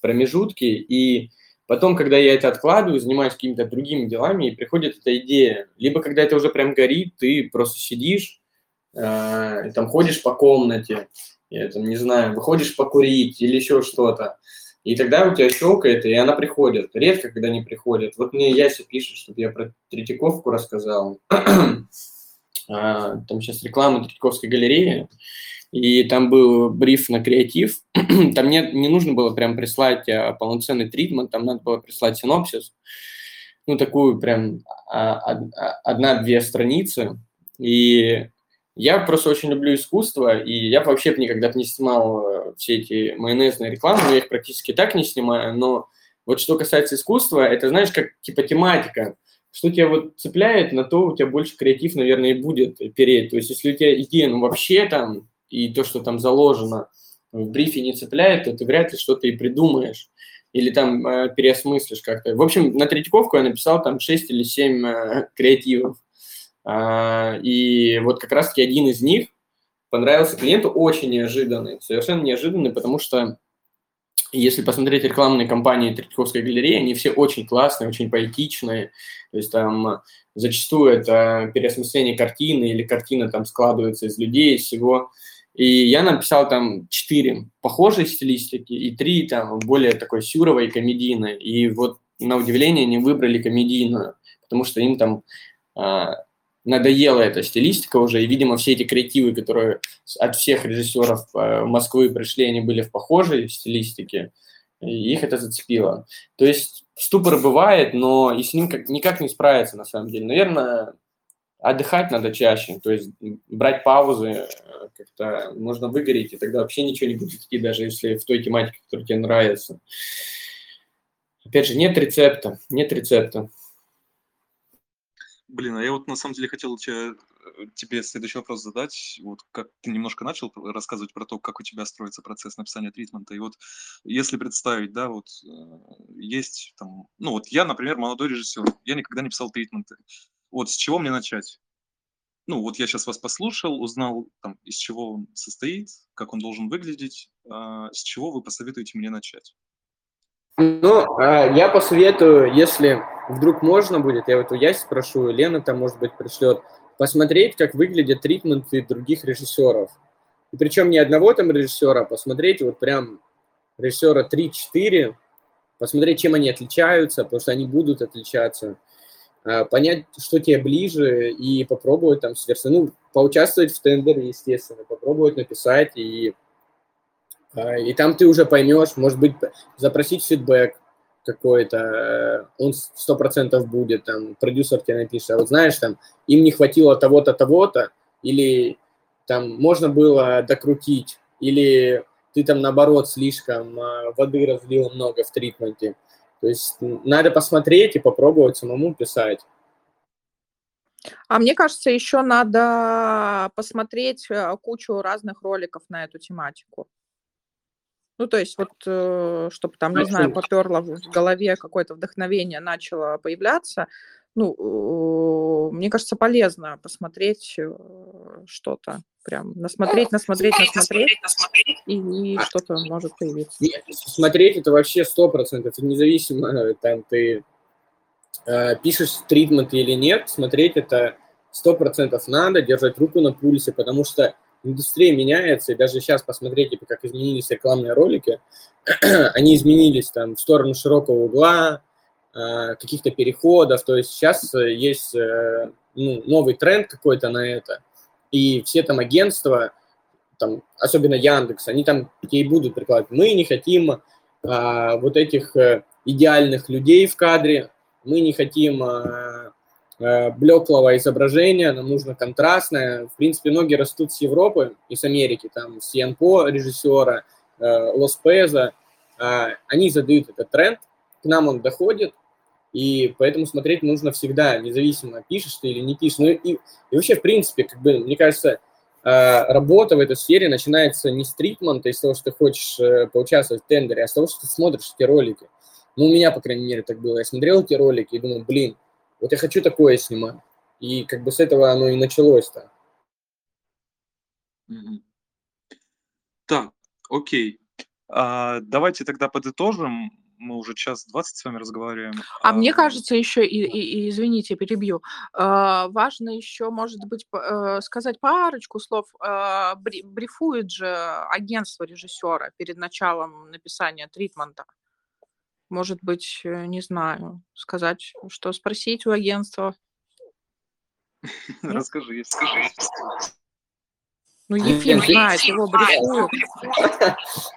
промежутки, и Потом, когда я это откладываю, занимаюсь какими-то другими делами, и приходит эта идея. Либо когда это уже прям горит, ты просто сидишь, э, там ходишь по комнате, я там, не знаю, выходишь покурить или еще что-то. И тогда у тебя щелкает, и она приходит. Редко, когда не приходит. Вот мне Яся пишет, чтобы я про Третьяковку рассказал. [clears throat] А, Там сейчас реклама Третьяковской галереи, и там был бриф на креатив. [clears throat] там не, не нужно было прям прислать а, полноценный тритмент, там надо было прислать синопсис, ну, такую прям а, од- одна-две страницы. И я просто очень люблю искусство, и я вообще никогда не снимал э, все эти майонезные рекламы, я их практически так не снимаю, но вот что касается искусства, это, знаешь, как типа тематика. Что тебя вот цепляет, на то у тебя больше креатив, наверное, и будет переть. То есть, если у тебя идея, ну, вообще там, и то, что там заложено в брифе не цепляет, то ты вряд ли что-то и придумаешь. или там э, переосмыслишь как-то. В общем, на Третьяковку я написал там 6 или 7 э, креативов. Э, и вот как раз-таки один из них понравился клиенту очень неожиданный, совершенно неожиданный, потому что если посмотреть рекламные кампании Третьяковской галереи, они все очень классные, очень поэтичные. То есть там зачастую это переосмысление картины или картина там складывается из людей, из всего. И я написал там четыре похожие стилистики и три там более такой сюровой комедийной. И вот на удивление они выбрали комедийную, потому что им там а, надоела эта стилистика уже, и, видимо, все эти креативы, которые от всех режиссеров а, Москвы пришли, они были в похожей стилистике, и их это зацепило. То есть ступор бывает, но и с ним как, никак не справиться на самом деле. Наверное, отдыхать надо чаще, то есть брать паузы, э, как-то можно выгореть, и тогда вообще ничего не будет идти, даже если в той тематике, которая тебе нравится. Опять же, нет рецепта, нет рецепта. Блин, а я вот на самом деле хотел тебе, э, тебе следующий вопрос задать. Вот как ты немножко начал рассказывать про то, как у тебя строится процесс написания тритмента. И вот если представить, да, вот э, есть там, ну вот я, например, молодой режиссер, я никогда не писал тритменты. Вот с чего мне начать? Ну, вот я сейчас вас послушал, узнал, там, из чего он состоит, как он должен выглядеть. А, с чего вы посоветуете мне начать? Ну, а, я посоветую, если вдруг можно будет, я вот у Яси спрошу, Лена там, может быть, пришлет, посмотреть, как выглядят тритменты других режиссеров. И причем не одного там режиссера, а посмотреть вот прям режиссера 3-4, посмотреть, чем они отличаются, потому что они будут отличаться. А, понять, что тебе ближе, и попробовать там сверстно, ну, поучаствовать в тендере, естественно, попробовать написать, и, а, и там ты уже поймешь, может быть, запросить фидбэк какой-то, э, он сто процентов будет, там, продюсер тебе напишет, а вот знаешь, там, им не хватило того-то, того-то, или там можно было докрутить, или ты там, наоборот, слишком а, воды разлил много в тритменте, то есть надо посмотреть и попробовать самому писать. А мне кажется, еще надо посмотреть э, кучу разных роликов на эту тематику. Ну, то есть вот, э, чтобы там, не знаю, поперло в голове какое-то вдохновение начало появляться, ну, мне кажется, полезно посмотреть э, что-то, прям насмотреть, насмотреть, насмотреть, и, а. что-то может появиться. Нет, смотреть это вообще сто процентов, независимо, там, ты э, пишешь тритмент или нет, смотреть это сто процентов надо, держать руку на пульсе, потому что индустрия меняется, и даже сейчас посмотреть, типа, как изменились рекламные ролики, [clears throat] они изменились там в сторону широкого угла, Э, каких-то переходов. То есть сейчас э, есть э, ну, новый тренд какой-то на это, и все там агентства, там, особенно Яндекс, они там и будут прикладывать. Мы не хотим а, вот этих идеальных людей в кадре, мы не хотим а, а, блеклого изображения, нам нужно контрастное. В принципе, ноги растут с Европы и с Америки, там, с Янпо режиссера, Лос Пеза, они задают этот тренд, к нам он доходит, и поэтому смотреть нужно всегда, независимо, пишешь ты или не пишешь. Ну и, и вообще, в принципе, как бы, мне кажется, а, работа в этой сфере начинается не с тритмента, из того, что ты хочешь э, поучаствовать в тендере, а с того, что ты смотришь эти ролики. Ну, у меня, по крайней мере, так было. Я смотрел эти ролики и думал, блин, вот я хочу такое снимать. И как бы с этого оно и началось-то. Так, окей. А, давайте тогда подытожим мы уже час двадцать с вами разговариваем. А, а мне кажется, еще, и, и, и извините, перебью, э, важно еще, может быть, э, сказать парочку слов. Э, брифует же агентство режиссера перед началом написания тритмента. Может быть, э, не знаю, сказать, что спросить у агентства. [laughs] Расскажи, если скажи. Ну, Ефим знает, его брифуют.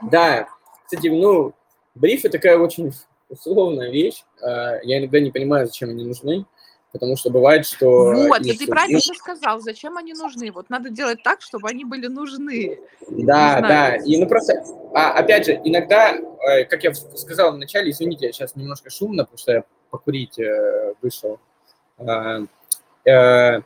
[laughs] Да, кстати, ну, Брифы такая очень условная вещь. А, я иногда не понимаю, зачем они нужны, потому что бывает, что... Вот, и ты правильно сказал, зачем они нужны. Вот надо делать так, чтобы они были нужны. Да, да. И ну просто, а, опять же, иногда, э, как я сказал в начале, извините, сейчас немножко шумно, потому что я покурить э, вышел. А, э,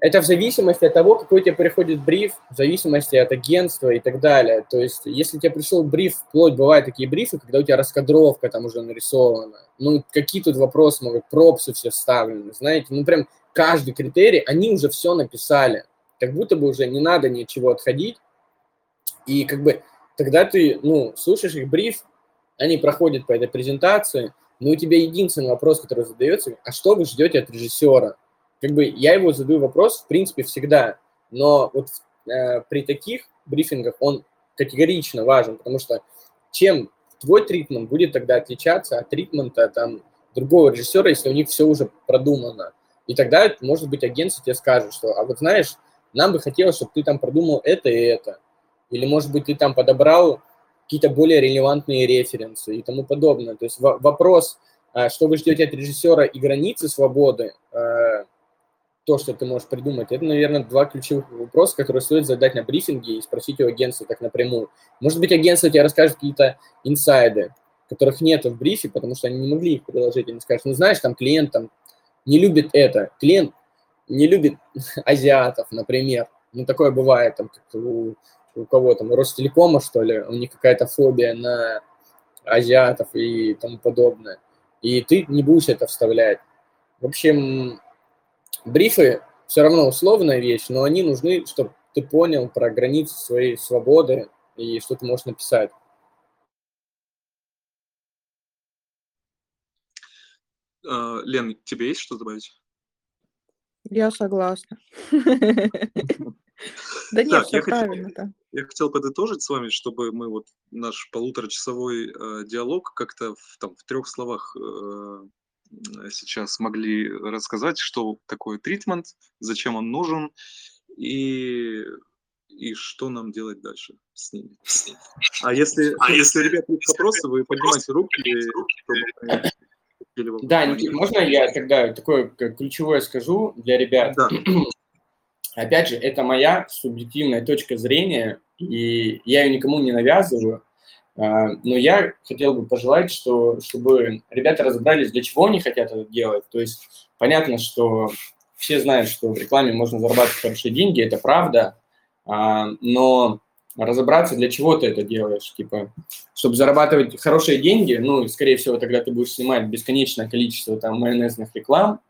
это в зависимости от того, какой тебе приходит бриф, в зависимости от агентства и так далее. То есть, если тебе пришел бриф, вплоть бывают такие брифы, когда у тебя раскадровка там уже нарисована. Ну, какие тут вопросы могут, пропсы все вставлены, знаете, ну, прям каждый критерий, они уже все написали. Как будто бы уже не надо ничего отходить. И как бы тогда ты, ну, слушаешь их бриф, они проходят по этой презентации, но у тебя единственный вопрос, который задается, а что вы ждете от режиссера? Как бы я его задаю вопрос, в принципе, всегда, но вот э, при таких брифингах он категорично важен, потому что чем твой тритмент будет тогда отличаться от тритмента там другого режиссера, если у них все уже продумано. И тогда, может быть, агентство тебе скажет, что, а вот знаешь, нам бы хотелось, чтобы ты там продумал это и это. Или, может быть, ты там подобрал какие-то более релевантные референсы и тому подобное. То есть вопрос, а, что вы ждете от режиссера и границы свободы, а, то, что ты можешь придумать, это, наверное, два ключевых вопроса, которые стоит задать на брифинге и спросить у агентства так напрямую. Может быть, агентство тебе расскажет какие-то инсайды, которых нет в брифе, потому что они не могли их приложить. Они скажут, ну, знаешь, там клиент там не любит это, клиент не любит [laughs] азиатов, например. Ну, такое бывает, там, как у у кого там, Ростелекома, что ли, у них какая-то фобия на азиатов и тому подобное. И ты не будешь это вставлять. В общем, брифы все равно условная вещь, но они нужны, чтобы ты понял про границы своей свободы и что ты можешь написать. А, Лен, тебе есть что добавить? Я согласна. [laughs] Да нет, все правильно, да. Я хотел подытожить с вами, чтобы мы вот наш полуторачасовой э, диалог как-то в трех словах э, сейчас могли рассказать, что такое тритмент, зачем он нужен и, и что нам делать дальше с ними. А если, а если, ребят, есть вопросы, вы поднимайте руки, чтобы Да, можно я тогда такое ключевое скажу для ребят? Да. Опять же, это моя субъективная точка зрения, и я ее никому не навязываю. А, но я хотел бы пожелать, что, чтобы ребята разобрались, для чего они хотят это делать. То есть понятно, что все знают, что в рекламе можно зарабатывать хорошие деньги, это правда, а, но разобраться, для чего ты это делаешь. Типа, чтобы зарабатывать хорошие деньги, ну, скорее всего, тогда ты будешь снимать бесконечное количество там майонезных реклам,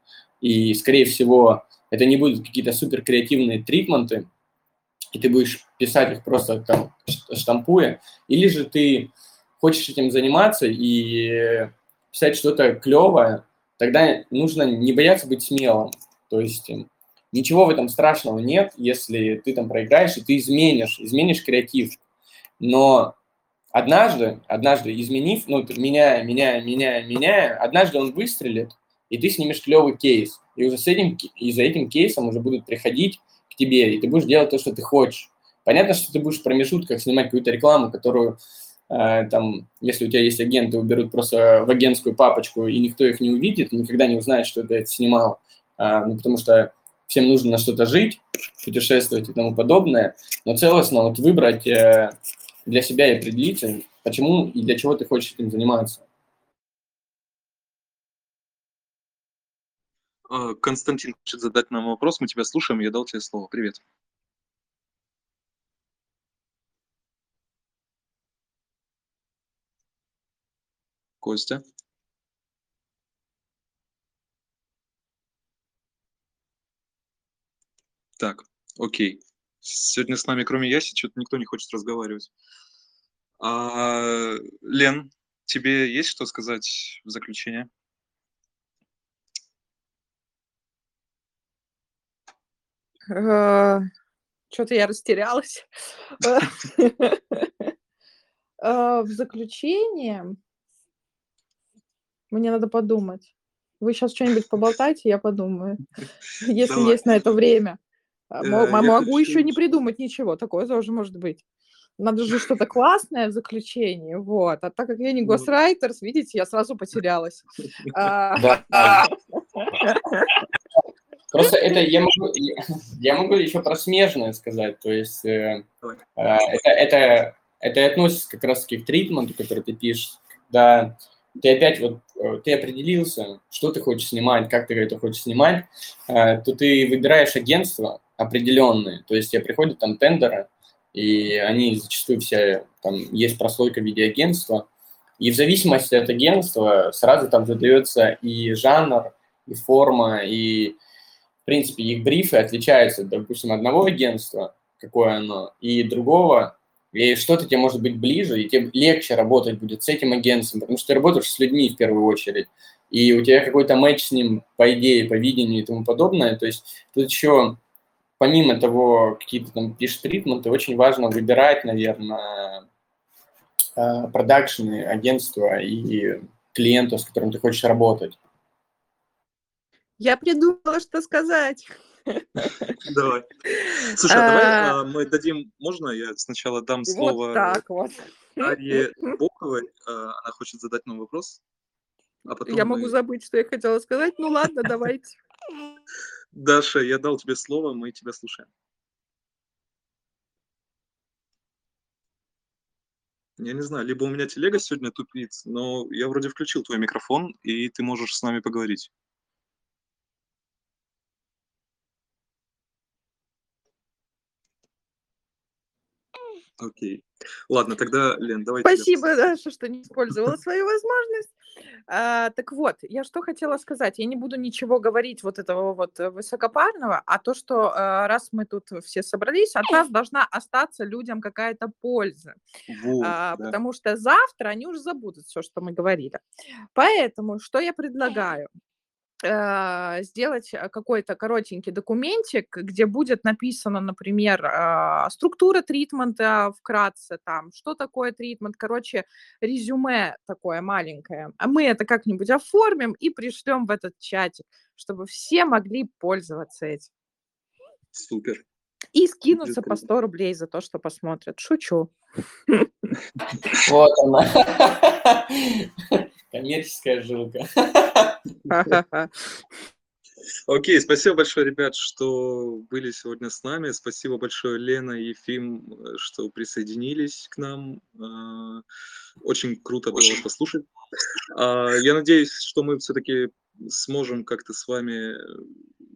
и, скорее всего, это не будут какие-то супер креативные тритменты, и ты будешь писать их просто там штампуя, или же ты хочешь этим заниматься и писать что-то клевое, тогда нужно не бояться быть смелым. То есть эм, ничего в этом страшного нет, если ты там проиграешь, и ты изменишь, изменишь креатив. Но однажды, однажды изменив, ну, меняя, меняя, меняя, меняя, однажды он выстрелит, и ты снимешь клевый кейс. И уже с этим, и за этим кейсом уже будут приходить тебе, и ты будешь делать то, что ты хочешь. Понятно, что ты будешь в промежутках снимать какую-то рекламу, которую э, там, если у тебя есть агенты, уберут просто в агентскую папочку, и никто их не увидит, никогда не узнает, что ты это снимал. Э, ну, потому что всем нужно на что-то жить, путешествовать и тому подобное. Но целостно вот выбрать э, для себя и определить, почему и для чего ты хочешь этим заниматься. Константин хочет задать нам вопрос, мы тебя слушаем, я дал тебе слово. Привет. Костя. Так, окей. Сегодня с нами, кроме Яси, что-то никто не хочет разговаривать. А, Лен, тебе есть что сказать в заключение? Что-то я растерялась. Э, в заключение мне надо подумать. Вы сейчас что-нибудь поболтайте, я подумаю, если Давай. есть на это время. Э, Могу еще не придумать ничего, такое тоже может быть. Надо же что-то классное в заключении, вот. А так как я не госрайтерс, видите, я сразу потерялась. [laughs] А, Да. [laughs] Просто это я могу, [laughs] я могу еще про смежное сказать. То есть э, э, это, это, это относится как раз-таки к тритменту, который ты пишешь, когда ты опять вот, э, ты определился, что ты хочешь снимать, как ты это хочешь снимать, э, то ты выбираешь агентство определенные, то есть тебе приходят там тендеры, и они зачастую все, там есть прослойка в виде агентства, и в зависимости от агентства сразу там задается и жанр, и форма, и, принципе, их брифы отличаются, допустим, одного агентства, какое оно, и другого, и что-то тебе может быть ближе, и тебе легче работать будет с этим агентством, потому что ты работаешь с людьми в первую очередь, и у тебя какой-то матч с ним по идее, по видению и тому подобное. То есть тут еще, помимо того, какие-то там пишешь тритменты, очень важно выбирать, наверное, э, продакшены, агентства и клиентов, с которым ты хочешь работать. Я придумала, что сказать. [laughs] Давай. Слушай, а давай а, мы дадим, можно я сначала дам слово так вот. [laughs] Боковой, а, она хочет задать нам вопрос. А я мы... могу забыть, что я хотела сказать. Ну ладно, давайте. [laughs] Даша, я дал тебе слово, мы тебя слушаем. Я не знаю, либо у меня телега сегодня тупит, но я вроде включил твой микрофон, и ты можешь с нами поговорить. Окей. Ладно, тогда, Лен, давай. Спасибо, Даша, что не использовала свою возможность. А, так вот, я что хотела сказать. Я не буду ничего говорить вот этого вот высокопарного, а то, что а, раз мы тут все собрались, от нас должна остаться людям какая-то польза. Вот, а, да. Потому что завтра они уже забудут все, что мы говорили. Поэтому, что я предлагаю? Э, сделать э, какой-то коротенький документик, где будет написано, например, а, структура тритмента вкратце, там, что такое тритмент, короче, резюме такое маленькое. А мы это как-нибудь оформим и пришлем в этот чатик, чтобы все могли пользоваться этим. Супер. И скинуться по 100 рублей за то, что посмотрят. Шучу. [laughs] Вот она. [laughs] Коммерческая жилка. [laughs] Окей, спасибо большое, ребят, что были сегодня с нами. Спасибо большое, Лена и Ефим, что присоединились к нам. А, очень круто было вас послушать. А, я надеюсь, что мы все-таки сможем как-то с вами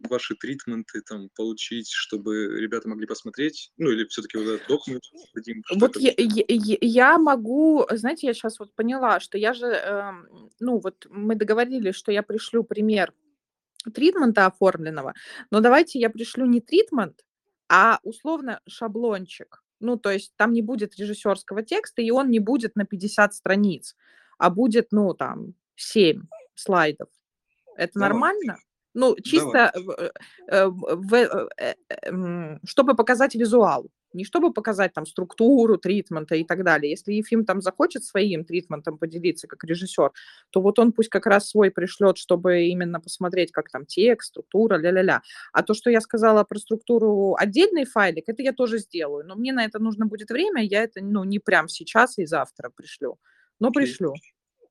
ваши тритменты там получить, чтобы ребята могли посмотреть? Ну, или все-таки вот этот документ дадим? Вот я, я, я могу, знаете, я сейчас вот поняла, что я же, э, ну, вот мы договорились, что я пришлю пример тритмента оформленного, но давайте я пришлю не тритмент, а условно шаблончик. Ну, то есть там не будет режиссерского текста, и он не будет на 50 страниц, а будет, ну, там, 7 слайдов. Это Давай. нормально? Ну, чисто в, э, в, э, э, чтобы показать визуал, не чтобы показать там структуру тритмента и так далее. Если Ефим там захочет своим тритментом поделиться как режиссер, то вот он пусть как раз свой пришлет, чтобы именно посмотреть, как там текст, структура, ля-ля-ля. А то, что я сказала про структуру отдельный файлик, это я тоже сделаю. Но мне на это нужно будет время, я это ну, не прям сейчас и завтра пришлю. Но пришлю.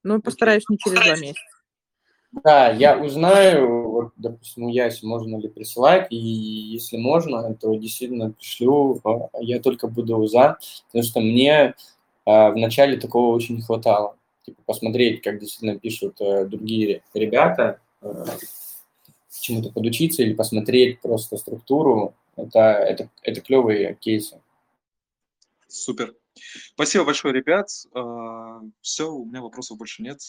Но постараюсь не через два месяца. Да, я узнаю, вот, допустим, у Яси можно ли присылать, и если можно, то действительно пришлю, а, я только буду за, потому что мне а, вначале такого очень не хватало. Типа посмотреть, как действительно пишут а, другие ребята, а, чему-то подучиться или посмотреть просто структуру, это, это, это клевые кейсы. Супер. Спасибо большое, ребят. Все, у меня вопросов больше нет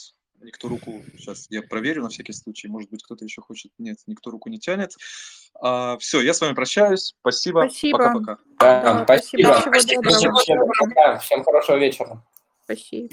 никто руку, сейчас я проверю на всякий случай, может быть, кто-то еще хочет, нет, никто руку не тянет. А, все, я с вами прощаюсь, спасибо, пока-пока. Да, да, спасибо. спасибо. Всем хорошего вечера. Спасибо.